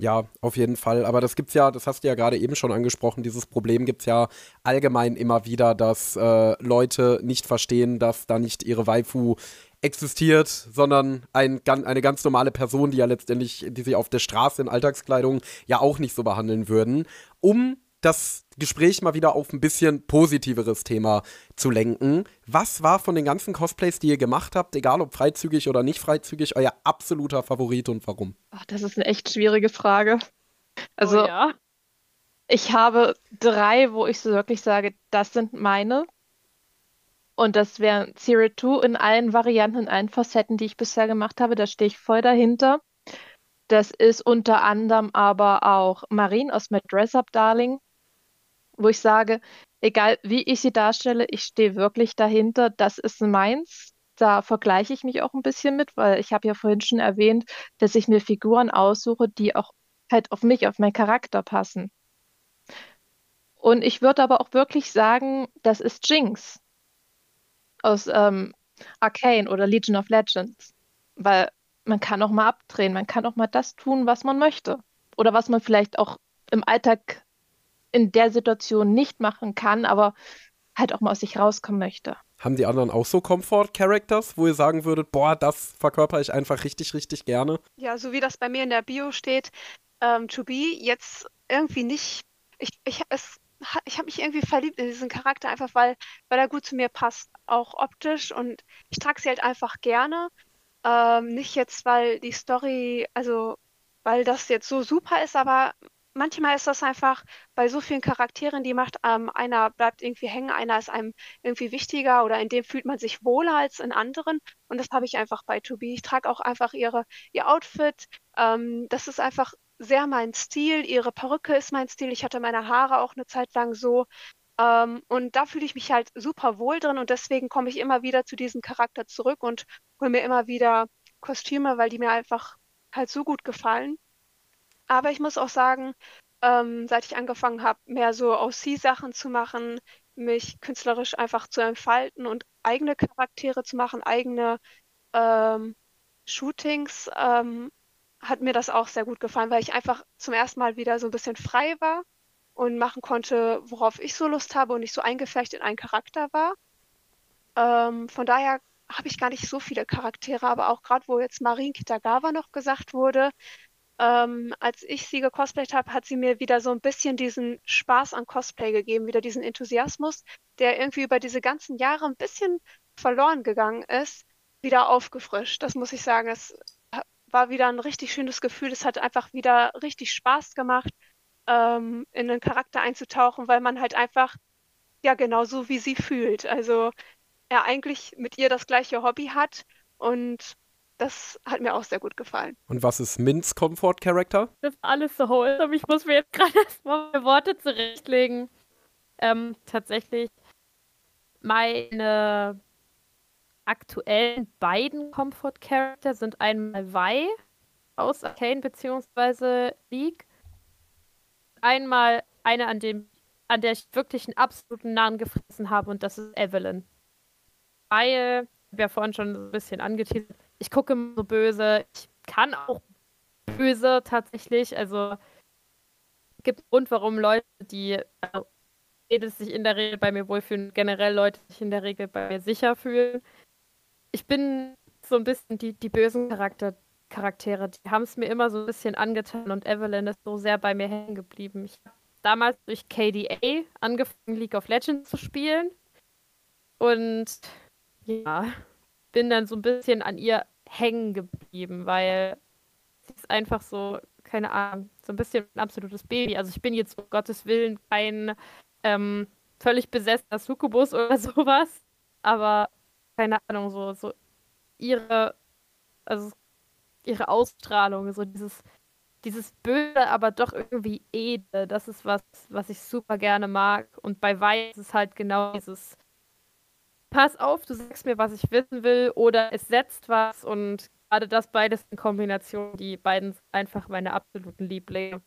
Ja, auf jeden Fall. Aber das gibt's ja, das hast du ja gerade eben schon angesprochen, dieses Problem gibt's ja allgemein immer wieder, dass äh, Leute nicht verstehen, dass da nicht ihre Waifu existiert, sondern ein, eine ganz normale Person, die ja letztendlich, die sie auf der Straße in Alltagskleidung ja auch nicht so behandeln würden. Um das Gespräch mal wieder auf ein bisschen positiveres Thema zu lenken. Was war von den ganzen Cosplays, die ihr gemacht habt, egal ob freizügig oder nicht freizügig, euer absoluter Favorit und warum? Ach, das ist eine echt schwierige Frage. Also, oh ja. ich habe drei, wo ich so wirklich sage, das sind meine. Und das wären Zero Two in allen Varianten, in allen Facetten, die ich bisher gemacht habe. Da stehe ich voll dahinter. Das ist unter anderem aber auch Marine aus My Dress Up Darling wo ich sage, egal wie ich sie darstelle, ich stehe wirklich dahinter, das ist meins. Da vergleiche ich mich auch ein bisschen mit, weil ich habe ja vorhin schon erwähnt, dass ich mir Figuren aussuche, die auch halt auf mich, auf meinen Charakter passen. Und ich würde aber auch wirklich sagen, das ist Jinx aus ähm, Arcane oder Legion of Legends. Weil man kann auch mal abdrehen, man kann auch mal das tun, was man möchte. Oder was man vielleicht auch im Alltag in der Situation nicht machen kann, aber halt auch mal aus sich rauskommen möchte. Haben die anderen auch so Comfort-Characters, wo ihr sagen würdet, boah, das verkörper ich einfach richtig, richtig gerne? Ja, so wie das bei mir in der Bio steht, ähm, To Be jetzt irgendwie nicht. Ich, ich, ich habe mich irgendwie verliebt in diesen Charakter, einfach weil, weil er gut zu mir passt, auch optisch und ich trage sie halt einfach gerne. Ähm, nicht jetzt, weil die Story, also weil das jetzt so super ist, aber manchmal ist das einfach bei so vielen Charakteren, die macht, ähm, einer bleibt irgendwie hängen, einer ist einem irgendwie wichtiger oder in dem fühlt man sich wohler als in anderen. Und das habe ich einfach bei To Be. Ich trage auch einfach ihre, ihr Outfit. Ähm, das ist einfach sehr mein Stil. Ihre Perücke ist mein Stil. Ich hatte meine Haare auch eine Zeit lang so. Ähm, und da fühle ich mich halt super wohl drin und deswegen komme ich immer wieder zu diesem Charakter zurück und hole mir immer wieder Kostüme, weil die mir einfach halt so gut gefallen. Aber ich muss auch sagen, ähm, seit ich angefangen habe, mehr so OC-Sachen zu machen, mich künstlerisch einfach zu entfalten und eigene Charaktere zu machen, eigene ähm, Shootings, ähm, hat mir das auch sehr gut gefallen, weil ich einfach zum ersten Mal wieder so ein bisschen frei war und machen konnte, worauf ich so Lust habe und nicht so eingeflecht in einen Charakter war. Ähm, von daher habe ich gar nicht so viele Charaktere, aber auch gerade, wo jetzt Marin Kitagawa noch gesagt wurde, ähm, als ich sie gecosplayt habe, hat sie mir wieder so ein bisschen diesen Spaß an Cosplay gegeben, wieder diesen Enthusiasmus, der irgendwie über diese ganzen Jahre ein bisschen verloren gegangen ist, wieder aufgefrischt. Das muss ich sagen. Es war wieder ein richtig schönes Gefühl. Es hat einfach wieder richtig Spaß gemacht, ähm, in einen Charakter einzutauchen, weil man halt einfach, ja, genau so wie sie fühlt. Also er eigentlich mit ihr das gleiche Hobby hat und das hat mir auch sehr gut gefallen. Und was ist Mints Comfort Character? Das ist alles so wholesome. Ich muss mir jetzt gerade erstmal meine Worte zurechtlegen. Ähm, tatsächlich meine aktuellen beiden Comfort-Charakter sind einmal Vi aus Arcane bzw. League. Einmal eine, an, dem, an der ich wirklich einen absoluten Namen gefressen habe und das ist Evelyn. Weil, ich habe ja vorhin schon so ein bisschen angeteasert, ich gucke immer so böse, ich kann auch böse tatsächlich, also es gibt einen Grund, warum Leute, die also, sich in der Regel bei mir wohlfühlen, generell Leute sich in der Regel bei mir sicher fühlen. Ich bin so ein bisschen die, die bösen Charakter, Charaktere, die haben es mir immer so ein bisschen angetan und Evelyn ist so sehr bei mir hängen geblieben. Ich habe damals durch KDA angefangen, League of Legends zu spielen. Und ja, bin dann so ein bisschen an ihr hängen geblieben, weil sie ist einfach so, keine Ahnung, so ein bisschen ein absolutes Baby. Also ich bin jetzt um Gottes Willen kein ähm, völlig besessener Sukubus oder sowas. Aber keine Ahnung, so, so ihre, also ihre Ausstrahlung, so dieses, dieses Böse, aber doch irgendwie edle, das ist was, was ich super gerne mag. Und bei Weiß ist halt genau dieses Pass auf, du sagst mir, was ich wissen will, oder es setzt was und gerade das beides in Kombination, die beiden sind einfach meine absoluten Lieblinge.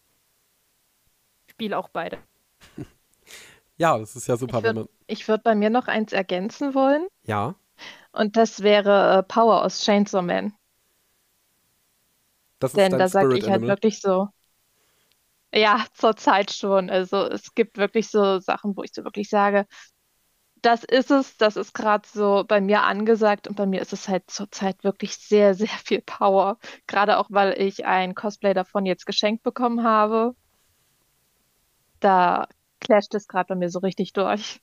Ich spiele auch beide. Ja, das ist ja super, Ich würde würd bei mir noch eins ergänzen wollen. Ja. Und das wäre äh, Power aus Chainsaw Man. Das ist Denn dein da sage ich halt wirklich so. Ja, zurzeit schon. Also es gibt wirklich so Sachen, wo ich so wirklich sage, das ist es, das ist gerade so bei mir angesagt und bei mir ist es halt zurzeit wirklich sehr, sehr viel Power. Gerade auch, weil ich ein Cosplay davon jetzt geschenkt bekommen habe. Da clasht es gerade bei mir so richtig durch.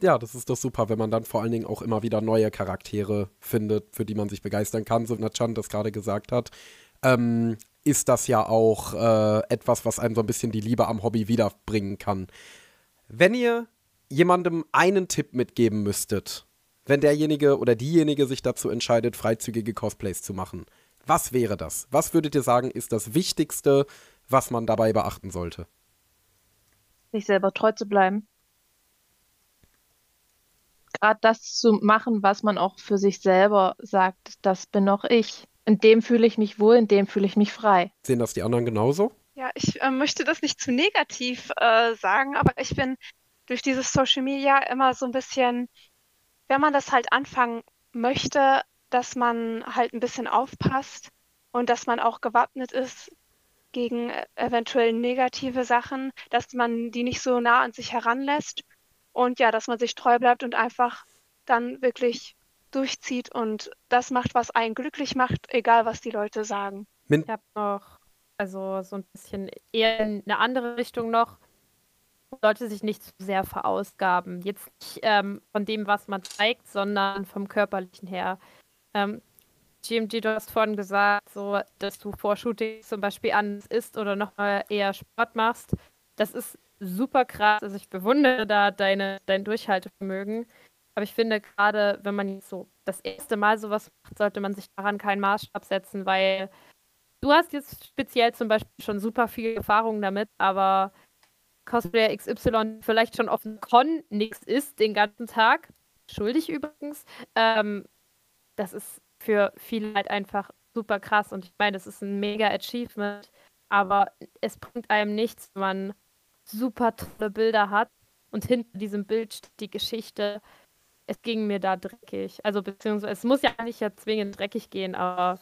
Ja, das ist doch super, wenn man dann vor allen Dingen auch immer wieder neue Charaktere findet, für die man sich begeistern kann, so wie Nachan das gerade gesagt hat. Ähm, ist das ja auch äh, etwas, was einem so ein bisschen die Liebe am Hobby wiederbringen kann. Wenn ihr jemandem einen Tipp mitgeben müsstet, wenn derjenige oder diejenige sich dazu entscheidet, freizügige Cosplays zu machen, was wäre das? Was würdet ihr sagen, ist das Wichtigste, was man dabei beachten sollte? sich selber treu zu bleiben. Gerade das zu machen, was man auch für sich selber sagt, das bin auch ich. In dem fühle ich mich wohl, in dem fühle ich mich frei. Sehen das die anderen genauso? Ja, ich äh, möchte das nicht zu negativ äh, sagen, aber ich bin durch dieses Social Media immer so ein bisschen, wenn man das halt anfangen möchte, dass man halt ein bisschen aufpasst und dass man auch gewappnet ist gegen äh, eventuell negative Sachen, dass man die nicht so nah an sich heranlässt und ja, dass man sich treu bleibt und einfach dann wirklich durchzieht und das macht, was einen glücklich macht, egal was die Leute sagen. Min Ich habe noch, also so ein bisschen eher in eine andere Richtung noch. Sollte sich nicht zu sehr verausgaben. Jetzt nicht ähm, von dem, was man zeigt, sondern vom körperlichen her. Ähm, GMG, du hast vorhin gesagt, so, dass du vor Shooting zum Beispiel anders isst oder nochmal eher Sport machst. Das ist super krass. Also ich bewundere da deine, dein Durchhaltevermögen. Aber ich finde, gerade wenn man so das erste Mal sowas macht, sollte man sich daran keinen Maßstab setzen, weil du hast jetzt speziell zum Beispiel schon super viel Erfahrung damit, aber Cosplayer XY vielleicht schon auf dem Con nichts ist den ganzen Tag, schuldig übrigens, ähm, das ist für viele halt einfach super krass und ich meine, das ist ein mega Achievement, aber es bringt einem nichts, wenn man super tolle Bilder hat und hinter diesem Bild steht die Geschichte, es ging mir da dreckig. Also beziehungsweise es muss ja nicht ja zwingend dreckig gehen, aber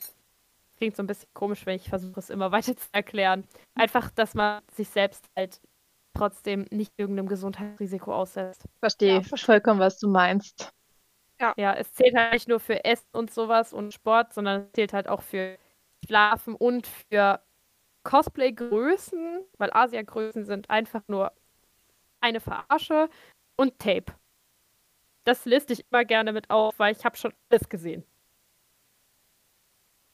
klingt so ein bisschen komisch, wenn ich versuche, es immer weiter zu erklären. Einfach, dass man sich selbst halt trotzdem nicht irgendeinem Gesundheitsrisiko aussetzt. Verstehe Ja, vollkommen, was du meinst. Ja, es zählt halt nicht nur für Essen und sowas und Sport, sondern es zählt halt auch für Schlafen und für Cosplay-Größen, weil Asia-Größen sind einfach nur eine Verarsche und Tape. Das liste ich immer gerne mit auf, weil ich habe schon alles gesehen.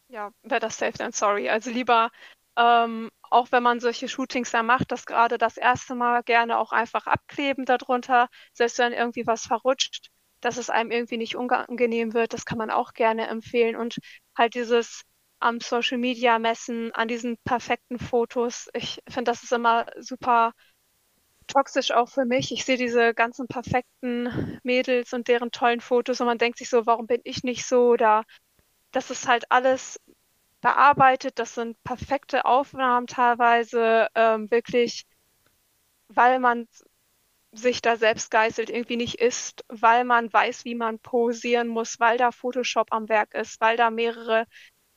Ja, better safe than sorry. Also lieber, ähm, auch wenn man solche Shootings da macht, das gerade das erste Mal gerne auch einfach abkleben darunter, selbst wenn irgendwie was verrutscht, dass es einem irgendwie nicht unangenehm wird, das kann man auch gerne empfehlen. Und halt dieses am Social Media messen, an diesen perfekten Fotos, ich finde, das ist immer super toxisch auch für mich. Ich sehe diese ganzen perfekten Mädels und deren tollen Fotos und man denkt sich so, warum bin ich nicht so? Oder das ist halt alles bearbeitet. Das sind perfekte Aufnahmen teilweise, ähm, wirklich, weil man sich da selbst geißelt, irgendwie nicht ist, weil man weiß, wie man posieren muss, weil da Photoshop am Werk ist, weil da mehrere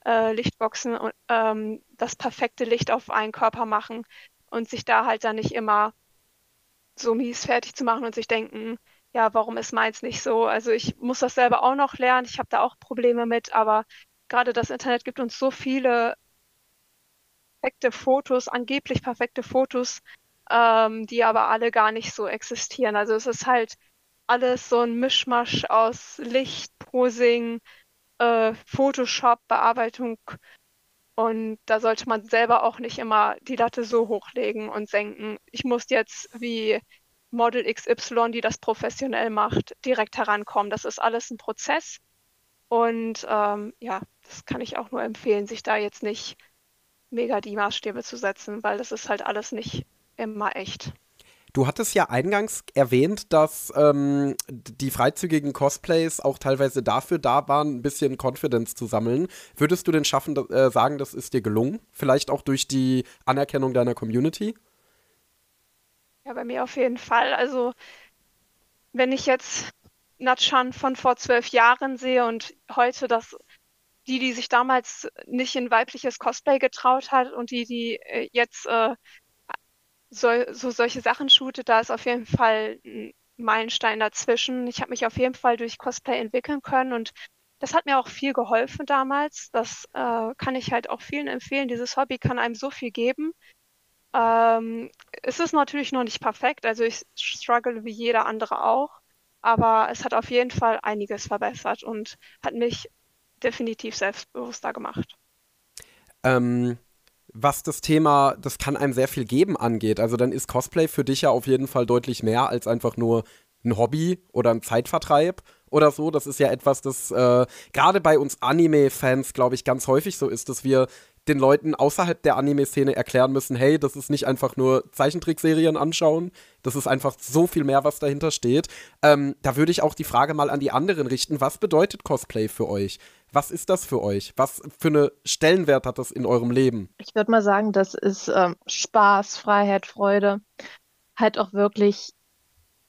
äh, Lichtboxen und ähm, das perfekte Licht auf einen Körper machen und sich da halt dann nicht immer so mies fertig zu machen und sich denken, ja, warum ist meins nicht so? Also ich muss das selber auch noch lernen, ich habe da auch Probleme mit, aber gerade das Internet gibt uns so viele perfekte Fotos, angeblich perfekte Fotos, ähm, die aber alle gar nicht so existieren. Also es ist halt alles so ein Mischmasch aus Licht, Posing, äh, Photoshop, Bearbeitung. Und da sollte man selber auch nicht immer die Latte so hochlegen und senken. Ich muss jetzt wie Model XY, die das professionell macht, direkt herankommen. Das ist alles ein Prozess. Und ähm, ja, das kann ich auch nur empfehlen, sich da jetzt nicht mega die Maßstäbe zu setzen, weil das ist halt alles nicht immer echt. Du hattest ja eingangs erwähnt, dass ähm, die freizügigen Cosplays auch teilweise dafür da waren, ein bisschen Confidence zu sammeln. Würdest du denn schaffen, äh, sagen, das ist dir gelungen? Vielleicht auch durch die Anerkennung deiner Community? Ja, bei mir auf jeden Fall. Also, wenn ich jetzt Natchan von vor zwölf Jahren sehe und heute das die, die sich damals nicht in weibliches Cosplay getraut hat und die, die äh, jetzt äh, so, so solche Sachen shootet, da ist auf jeden Fall ein Meilenstein dazwischen. Ich habe mich auf jeden Fall durch Cosplay entwickeln können und das hat mir auch viel geholfen damals. Das äh, kann ich halt auch vielen empfehlen. Dieses Hobby kann einem so viel geben. Ähm, es ist natürlich noch nicht perfekt, also ich struggle wie jeder andere auch, aber es hat auf jeden Fall einiges verbessert und hat mich definitiv selbstbewusster gemacht. Ähm, was das Thema, das kann einem sehr viel geben angeht. Also dann ist Cosplay für dich ja auf jeden Fall deutlich mehr als einfach nur ein Hobby oder ein Zeitvertreib oder so. Das ist ja etwas, das äh, gerade bei uns Anime-Fans, glaube ich, ganz häufig so ist, dass wir den Leuten außerhalb der Anime-Szene erklären müssen, hey, das ist nicht einfach nur Zeichentrickserien anschauen, das ist einfach so viel mehr, was dahinter steht. Ähm, da würde ich auch die Frage mal an die anderen richten, was bedeutet Cosplay für euch? Was ist das für euch? Was für eine Stellenwert hat das in eurem Leben? Ich würde mal sagen, das ist ähm, Spaß, Freiheit, Freude. Halt auch wirklich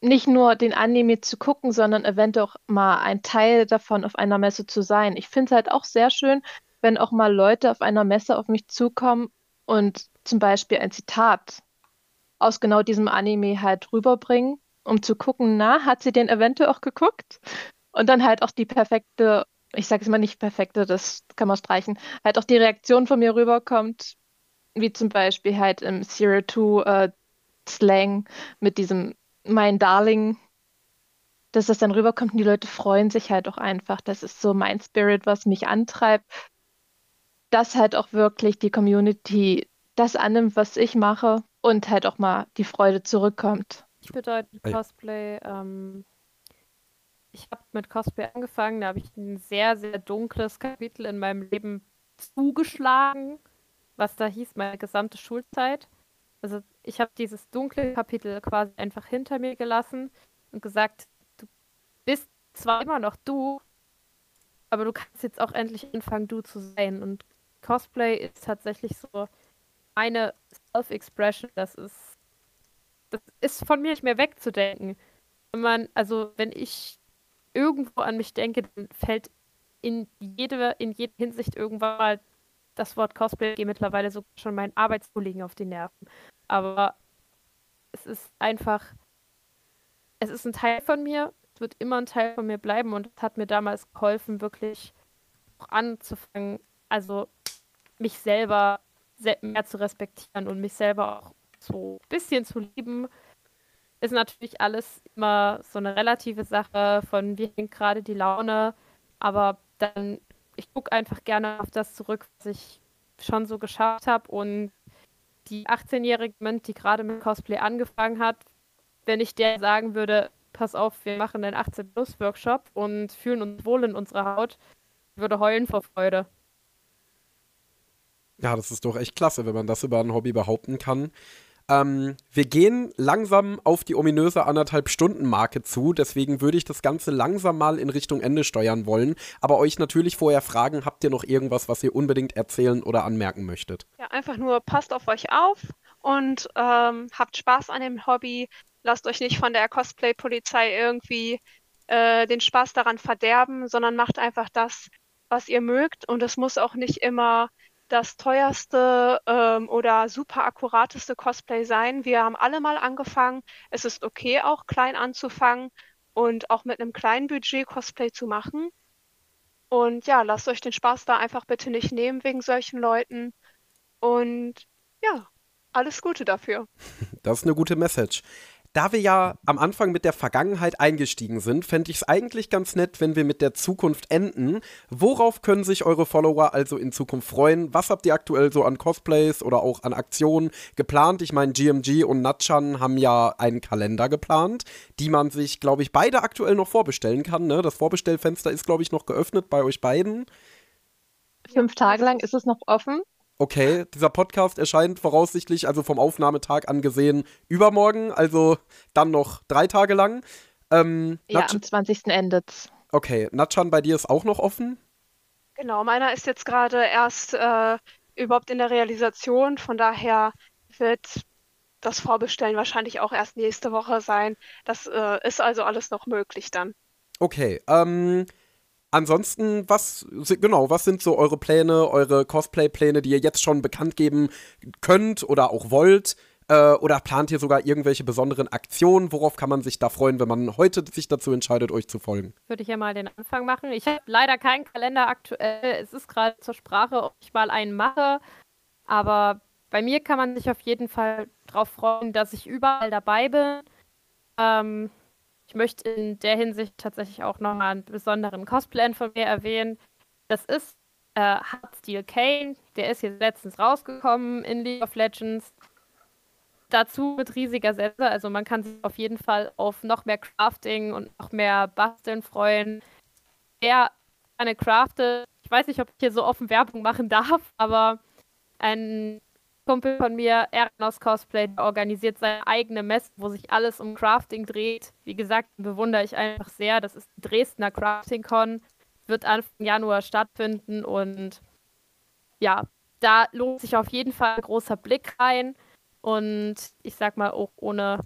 nicht nur den Anime zu gucken, sondern eventuell auch mal ein Teil davon auf einer Messe zu sein. Ich finde es halt auch sehr schön, wenn auch mal Leute auf einer Messe auf mich zukommen und zum Beispiel ein Zitat aus genau diesem Anime halt rüberbringen, um zu gucken, na, hat sie den eventuell auch geguckt? Und dann halt auch die perfekte ich sage es mal nicht perfekte, das kann man streichen, halt auch die Reaktion von mir rüberkommt, wie zum Beispiel halt im Zero Two äh, Slang mit diesem mein Darling, dass das dann rüberkommt und die Leute freuen sich halt auch einfach. Das ist so mein Spirit, was mich antreibt, dass halt auch wirklich die Community das annimmt, was ich mache und halt auch mal die Freude zurückkommt. Ich bedeutet Cosplay ähm, ich habe mit Cosplay angefangen, da habe ich ein sehr, sehr dunkles Kapitel in meinem Leben zugeschlagen, was da hieß, meine gesamte Schulzeit. Also ich habe dieses dunkle Kapitel quasi einfach hinter mir gelassen und gesagt, du bist zwar immer noch du, aber du kannst jetzt auch endlich anfangen, du zu sein. Und Cosplay ist tatsächlich so eine Self-Expression, das ist, das ist von mir nicht mehr wegzudenken. Wenn man, also wenn ich irgendwo an mich denke, dann fällt in jede, in jeder Hinsicht irgendwann mal das Wort Cosplay geht mittlerweile so schon meinen Arbeitskollegen auf die Nerven. Aber es ist einfach, es ist ein Teil von mir, es wird immer ein Teil von mir bleiben und es hat mir damals geholfen, wirklich anzufangen, also mich selber mehr zu respektieren und mich selber auch so ein bisschen zu lieben ist natürlich alles immer so eine relative Sache von wie hängt gerade die Laune, aber dann ich gucke einfach gerne auf das zurück, was ich schon so geschafft habe und die 18-jährige Mint, die gerade mit Cosplay angefangen hat, wenn ich der sagen würde, pass auf, wir machen einen 18-Plus-Workshop und fühlen uns wohl in unserer Haut, würde heulen vor Freude. Ja, das ist doch echt klasse, wenn man das über ein Hobby behaupten kann. Ähm, wir gehen langsam auf die ominöse anderthalb Stunden Marke zu, deswegen würde ich das Ganze langsam mal in Richtung Ende steuern wollen, aber euch natürlich vorher fragen, habt ihr noch irgendwas, was ihr unbedingt erzählen oder anmerken möchtet? Ja, einfach nur passt auf euch auf und ähm, habt Spaß an dem Hobby. Lasst euch nicht von der Cosplay-Polizei irgendwie äh, den Spaß daran verderben, sondern macht einfach das, was ihr mögt und es muss auch nicht immer das teuerste ähm, oder super akkurateste Cosplay sein. Wir haben alle mal angefangen. Es ist okay, auch klein anzufangen und auch mit einem kleinen Budget Cosplay zu machen. Und ja, lasst euch den Spaß da einfach bitte nicht nehmen wegen solchen Leuten. Und ja, alles Gute dafür. Das ist eine gute Message. Da wir ja am Anfang mit der Vergangenheit eingestiegen sind, fände ich es eigentlich ganz nett, wenn wir mit der Zukunft enden. Worauf können sich eure Follower also in Zukunft freuen? Was habt ihr aktuell so an Cosplays oder auch an Aktionen geplant? Ich meine, GMG und Natchan haben ja einen Kalender geplant, die man sich, glaube ich, beide aktuell noch vorbestellen kann. Ne? Das Vorbestellfenster ist, glaube ich, noch geöffnet bei euch beiden. Fünf Tage lang ist es noch offen okay, dieser Podcast erscheint voraussichtlich, also vom Aufnahmetag angesehen, übermorgen, also dann noch drei Tage lang. Ähm, ja, Natsch am 20. endet's. Okay, Natschan, bei dir ist auch noch offen? Genau, meiner ist jetzt gerade erst äh, überhaupt in der Realisation, von daher wird das Vorbestellen wahrscheinlich auch erst nächste Woche sein. Das äh, ist also alles noch möglich dann. Okay, ähm, Ansonsten, was, genau, was sind so eure Pläne, eure Cosplay-Pläne, die ihr jetzt schon bekannt geben könnt oder auch wollt? Äh, oder plant ihr sogar irgendwelche besonderen Aktionen? Worauf kann man sich da freuen, wenn man heute sich dazu entscheidet, euch zu folgen? Würde ich ja mal den Anfang machen. Ich habe leider keinen Kalender aktuell. Es ist gerade zur Sprache, ob ich mal einen mache. Aber bei mir kann man sich auf jeden Fall darauf freuen, dass ich überall dabei bin. Ähm, ich möchte in der Hinsicht tatsächlich auch nochmal einen besonderen Cosplay von mir erwähnen. Das ist äh, Hardsteel Kane. Der ist jetzt letztens rausgekommen in League of Legends. Dazu mit riesiger Sensor. Also man kann sich auf jeden Fall auf noch mehr Crafting und noch mehr Basteln freuen. Der eine craftet, ich weiß nicht, ob ich hier so offen Werbung machen darf, aber ein Kumpel von mir, Eranos Cosplay, der organisiert seine eigene Messe, wo sich alles um Crafting dreht. Wie gesagt, bewundere ich einfach sehr. Das ist Dresdner Crafting Con. Wird Anfang Januar stattfinden und ja, da lohnt sich auf jeden Fall ein großer Blick rein. Und ich sag mal, auch ohne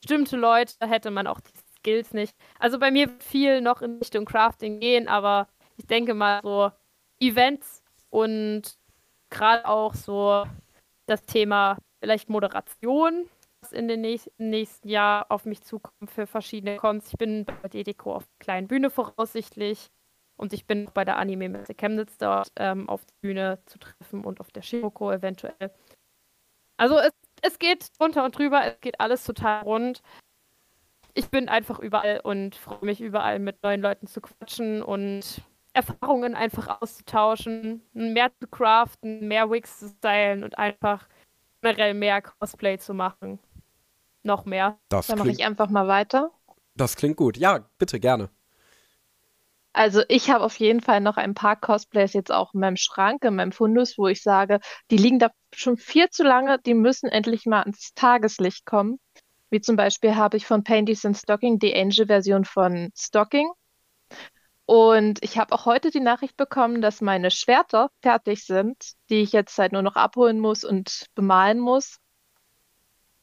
bestimmte Leute hätte man auch die Skills nicht. Also bei mir wird viel noch in Richtung Crafting gehen, aber ich denke mal so Events und gerade auch so das Thema vielleicht Moderation, was in den nächsten, nächsten Jahr auf mich zukommt für verschiedene Cons. Ich bin bei Dedeco auf der kleinen Bühne voraussichtlich und ich bin bei der Anime-Messe Chemnitz dort ähm, auf der Bühne zu treffen und auf der Shiroko eventuell. Also es, es geht drunter und drüber, es geht alles total rund. Ich bin einfach überall und freue mich überall mit neuen Leuten zu quatschen und Erfahrungen einfach auszutauschen, mehr zu craften, mehr Wigs zu stylen und einfach generell mehr Cosplay zu machen. Noch mehr. Das Dann mache ich einfach mal weiter. Das klingt gut. Ja, bitte gerne. Also ich habe auf jeden Fall noch ein paar Cosplays jetzt auch in meinem Schrank, in meinem Fundus, wo ich sage, die liegen da schon viel zu lange, die müssen endlich mal ans Tageslicht kommen. Wie zum Beispiel habe ich von Painties and Stocking die Angel-Version von Stocking. Und ich habe auch heute die Nachricht bekommen, dass meine Schwerter fertig sind, die ich jetzt halt nur noch abholen muss und bemalen muss.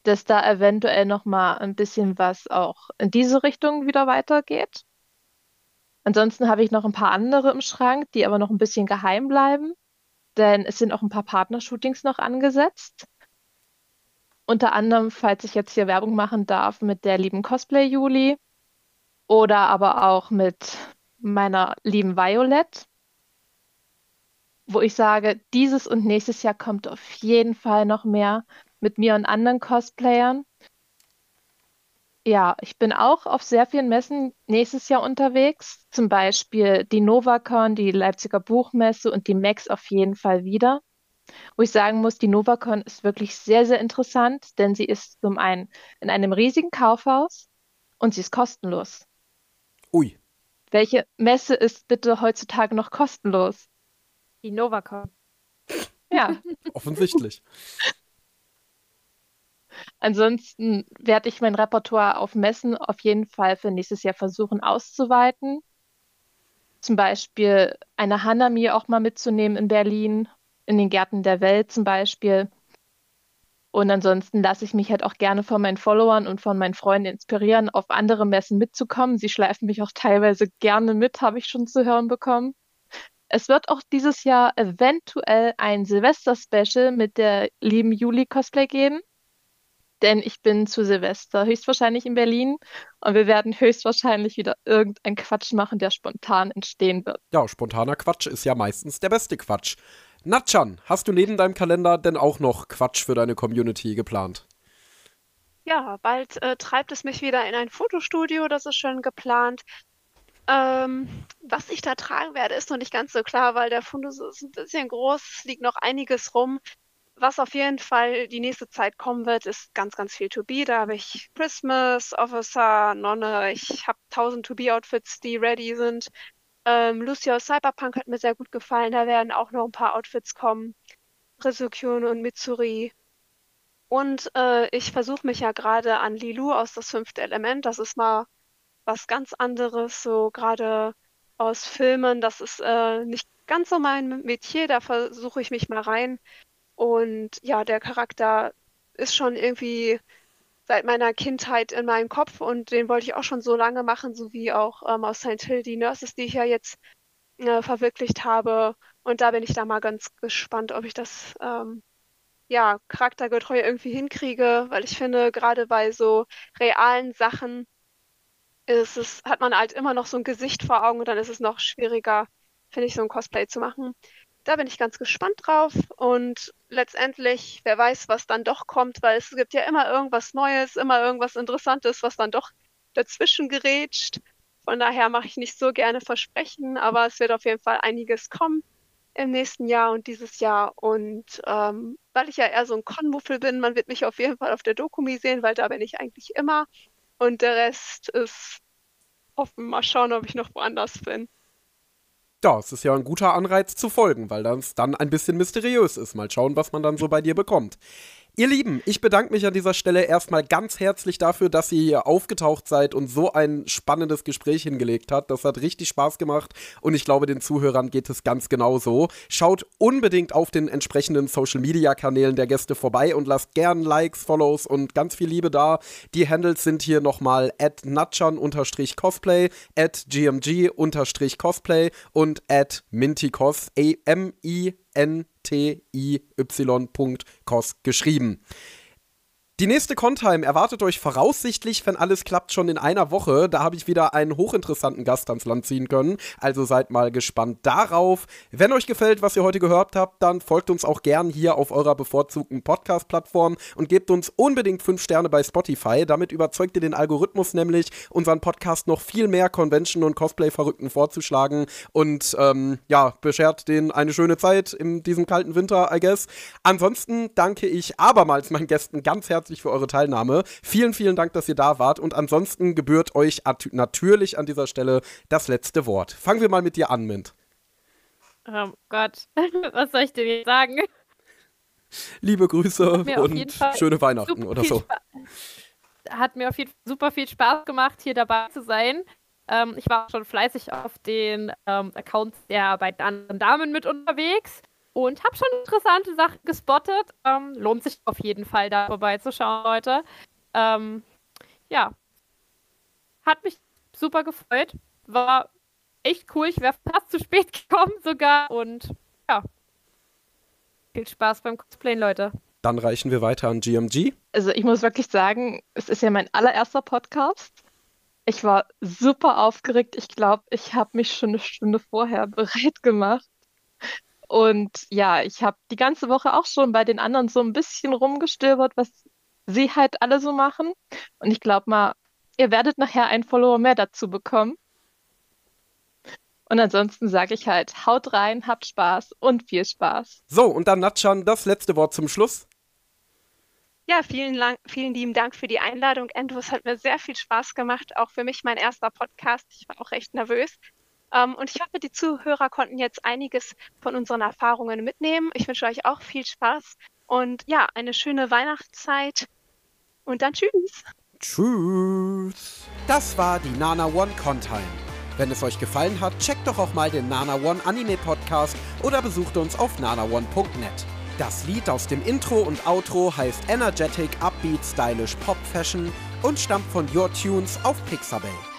Dass da eventuell noch mal ein bisschen was auch in diese Richtung wieder weitergeht. Ansonsten habe ich noch ein paar andere im Schrank, die aber noch ein bisschen geheim bleiben, denn es sind auch ein paar Partnershootings noch angesetzt. Unter anderem, falls ich jetzt hier Werbung machen darf, mit der lieben Cosplay Juli oder aber auch mit meiner lieben Violet, wo ich sage, dieses und nächstes Jahr kommt auf jeden Fall noch mehr mit mir und anderen Cosplayern. Ja, ich bin auch auf sehr vielen Messen nächstes Jahr unterwegs, zum Beispiel die NovaCon, die Leipziger Buchmesse und die Max auf jeden Fall wieder. Wo ich sagen muss, die NovaCon ist wirklich sehr, sehr interessant, denn sie ist zum einen in einem riesigen Kaufhaus und sie ist kostenlos. Ui. Welche Messe ist bitte heutzutage noch kostenlos? Die Novacon. Ja. Offensichtlich. Ansonsten werde ich mein Repertoire auf Messen auf jeden Fall für nächstes Jahr versuchen auszuweiten. Zum Beispiel eine Hanami auch mal mitzunehmen in Berlin, in den Gärten der Welt zum Beispiel. Und ansonsten lasse ich mich halt auch gerne von meinen Followern und von meinen Freunden inspirieren, auf andere Messen mitzukommen. Sie schleifen mich auch teilweise gerne mit, habe ich schon zu hören bekommen. Es wird auch dieses Jahr eventuell ein Silvester-Special mit der lieben Juli Cosplay geben. Denn ich bin zu Silvester höchstwahrscheinlich in Berlin und wir werden höchstwahrscheinlich wieder irgendeinen Quatsch machen, der spontan entstehen wird. Ja, spontaner Quatsch ist ja meistens der beste Quatsch. Natchan, hast du neben deinem Kalender denn auch noch Quatsch für deine Community geplant? Ja, bald äh, treibt es mich wieder in ein Fotostudio, das ist schon geplant. Ähm, was ich da tragen werde, ist noch nicht ganz so klar, weil der Fundus ist ein bisschen groß, liegt noch einiges rum. Was auf jeden Fall die nächste Zeit kommen wird, ist ganz, ganz viel To Be. Da habe ich Christmas, Officer, Nonne, ich habe 1000 To Be Outfits, die ready sind. Ähm, Lucia aus Cyberpunk hat mir sehr gut gefallen. Da werden auch noch ein paar Outfits kommen. Rizukyun und Mitsuri. Und äh, ich versuche mich ja gerade an Lilu aus Das fünfte Element. Das ist mal was ganz anderes, so gerade aus Filmen. Das ist äh, nicht ganz so mein Metier. Da versuche ich mich mal rein. Und ja, der Charakter ist schon irgendwie seit meiner Kindheit in meinem Kopf und den wollte ich auch schon so lange machen, so wie auch ähm, aus St. Hill die Nurses, die ich ja jetzt äh, verwirklicht habe. Und da bin ich da mal ganz gespannt, ob ich das ähm, ja charaktergetreu irgendwie hinkriege, weil ich finde, gerade bei so realen Sachen ist es, hat man halt immer noch so ein Gesicht vor Augen und dann ist es noch schwieriger, finde ich, so ein Cosplay zu machen da bin ich ganz gespannt drauf und letztendlich, wer weiß, was dann doch kommt, weil es gibt ja immer irgendwas Neues, immer irgendwas Interessantes, was dann doch dazwischen gerätscht. Von daher mache ich nicht so gerne Versprechen, aber es wird auf jeden Fall einiges kommen im nächsten Jahr und dieses Jahr. Und ähm, weil ich ja eher so ein Konmuffel bin, man wird mich auf jeden Fall auf der Dokumi sehen, weil da bin ich eigentlich immer. Und der Rest ist hoffen, mal schauen, ob ich noch woanders bin. Ja, es ist ja ein guter Anreiz zu folgen, weil das dann ein bisschen mysteriös ist. Mal schauen, was man dann so bei dir bekommt. Ihr Lieben, ich bedanke mich an dieser Stelle erstmal ganz herzlich dafür, dass ihr hier aufgetaucht seid und so ein spannendes Gespräch hingelegt habt. Das hat richtig Spaß gemacht und ich glaube, den Zuhörern geht es ganz genauso. Schaut unbedingt auf den entsprechenden Social Media Kanälen der Gäste vorbei und lasst gern Likes, Follows und ganz viel Liebe da. Die Handles sind hier nochmal at natchan-cosplay, at gmg-cosplay und at mintycos, A-M-I N-T-I-Y.cos geschrieben. Die nächste Contime erwartet euch voraussichtlich, wenn alles klappt, schon in einer Woche. Da habe ich wieder einen hochinteressanten Gast ans Land ziehen können. Also seid mal gespannt darauf. Wenn euch gefällt, was ihr heute gehört habt, dann folgt uns auch gern hier auf eurer bevorzugten Podcast-Plattform und gebt uns unbedingt 5 Sterne bei Spotify. Damit überzeugt ihr den Algorithmus nämlich, unseren Podcast noch viel mehr Convention- und Cosplay-Verrückten vorzuschlagen. Und ähm, ja, beschert denen eine schöne Zeit in diesem kalten Winter, I guess. Ansonsten danke ich abermals meinen Gästen ganz herzlich herzlich für eure Teilnahme. Vielen, vielen Dank, dass ihr da wart. Und ansonsten gebührt euch natürlich an dieser Stelle das letzte Wort. Fangen wir mal mit dir an, Mint. Oh Gott, was soll ich dir jetzt sagen? Liebe Grüße und schöne Weihnachten oder so. Hat mir auf jeden Fall super viel Spaß gemacht, hier dabei zu sein. Ähm, ich war schon fleißig auf den ähm, Accounts der beiden anderen Damen mit unterwegs und habe schon interessante Sachen gespottet. Ähm, lohnt sich auf jeden Fall, da vorbeizuschauen, Leute. Ähm, ja. Hat mich super gefreut. War echt cool. Ich wäre fast zu spät gekommen sogar. Und ja. Viel Spaß beim Cosplayen, Leute. Dann reichen wir weiter an GMG. Also ich muss wirklich sagen, es ist ja mein allererster Podcast. Ich war super aufgeregt. Ich glaube, ich habe mich schon eine Stunde vorher bereit gemacht. Und ja, ich habe die ganze Woche auch schon bei den anderen so ein bisschen rumgestöbert, was sie halt alle so machen. Und ich glaube mal, ihr werdet nachher einen Follower mehr dazu bekommen. Und ansonsten sage ich halt, haut rein, habt Spaß und viel Spaß. So, und dann Natschan, das letzte Wort zum Schluss. Ja, vielen, lang, vielen lieben Dank für die Einladung, Andrew. Es hat mir sehr viel Spaß gemacht. Auch für mich mein erster Podcast. Ich war auch recht nervös. Ähm, und ich hoffe, die Zuhörer konnten jetzt einiges von unseren Erfahrungen mitnehmen. Ich wünsche euch auch viel Spaß und ja, eine schöne Weihnachtszeit. Und dann tschüss. Tschüss. Das war die Nana One Contime. Wenn es euch gefallen hat, checkt doch auch mal den Nana One Anime Podcast oder besucht uns auf nanaone.net. Das Lied aus dem Intro und Outro heißt Energetic Upbeat Stylish Pop Fashion und stammt von Your Tunes auf Pixabay.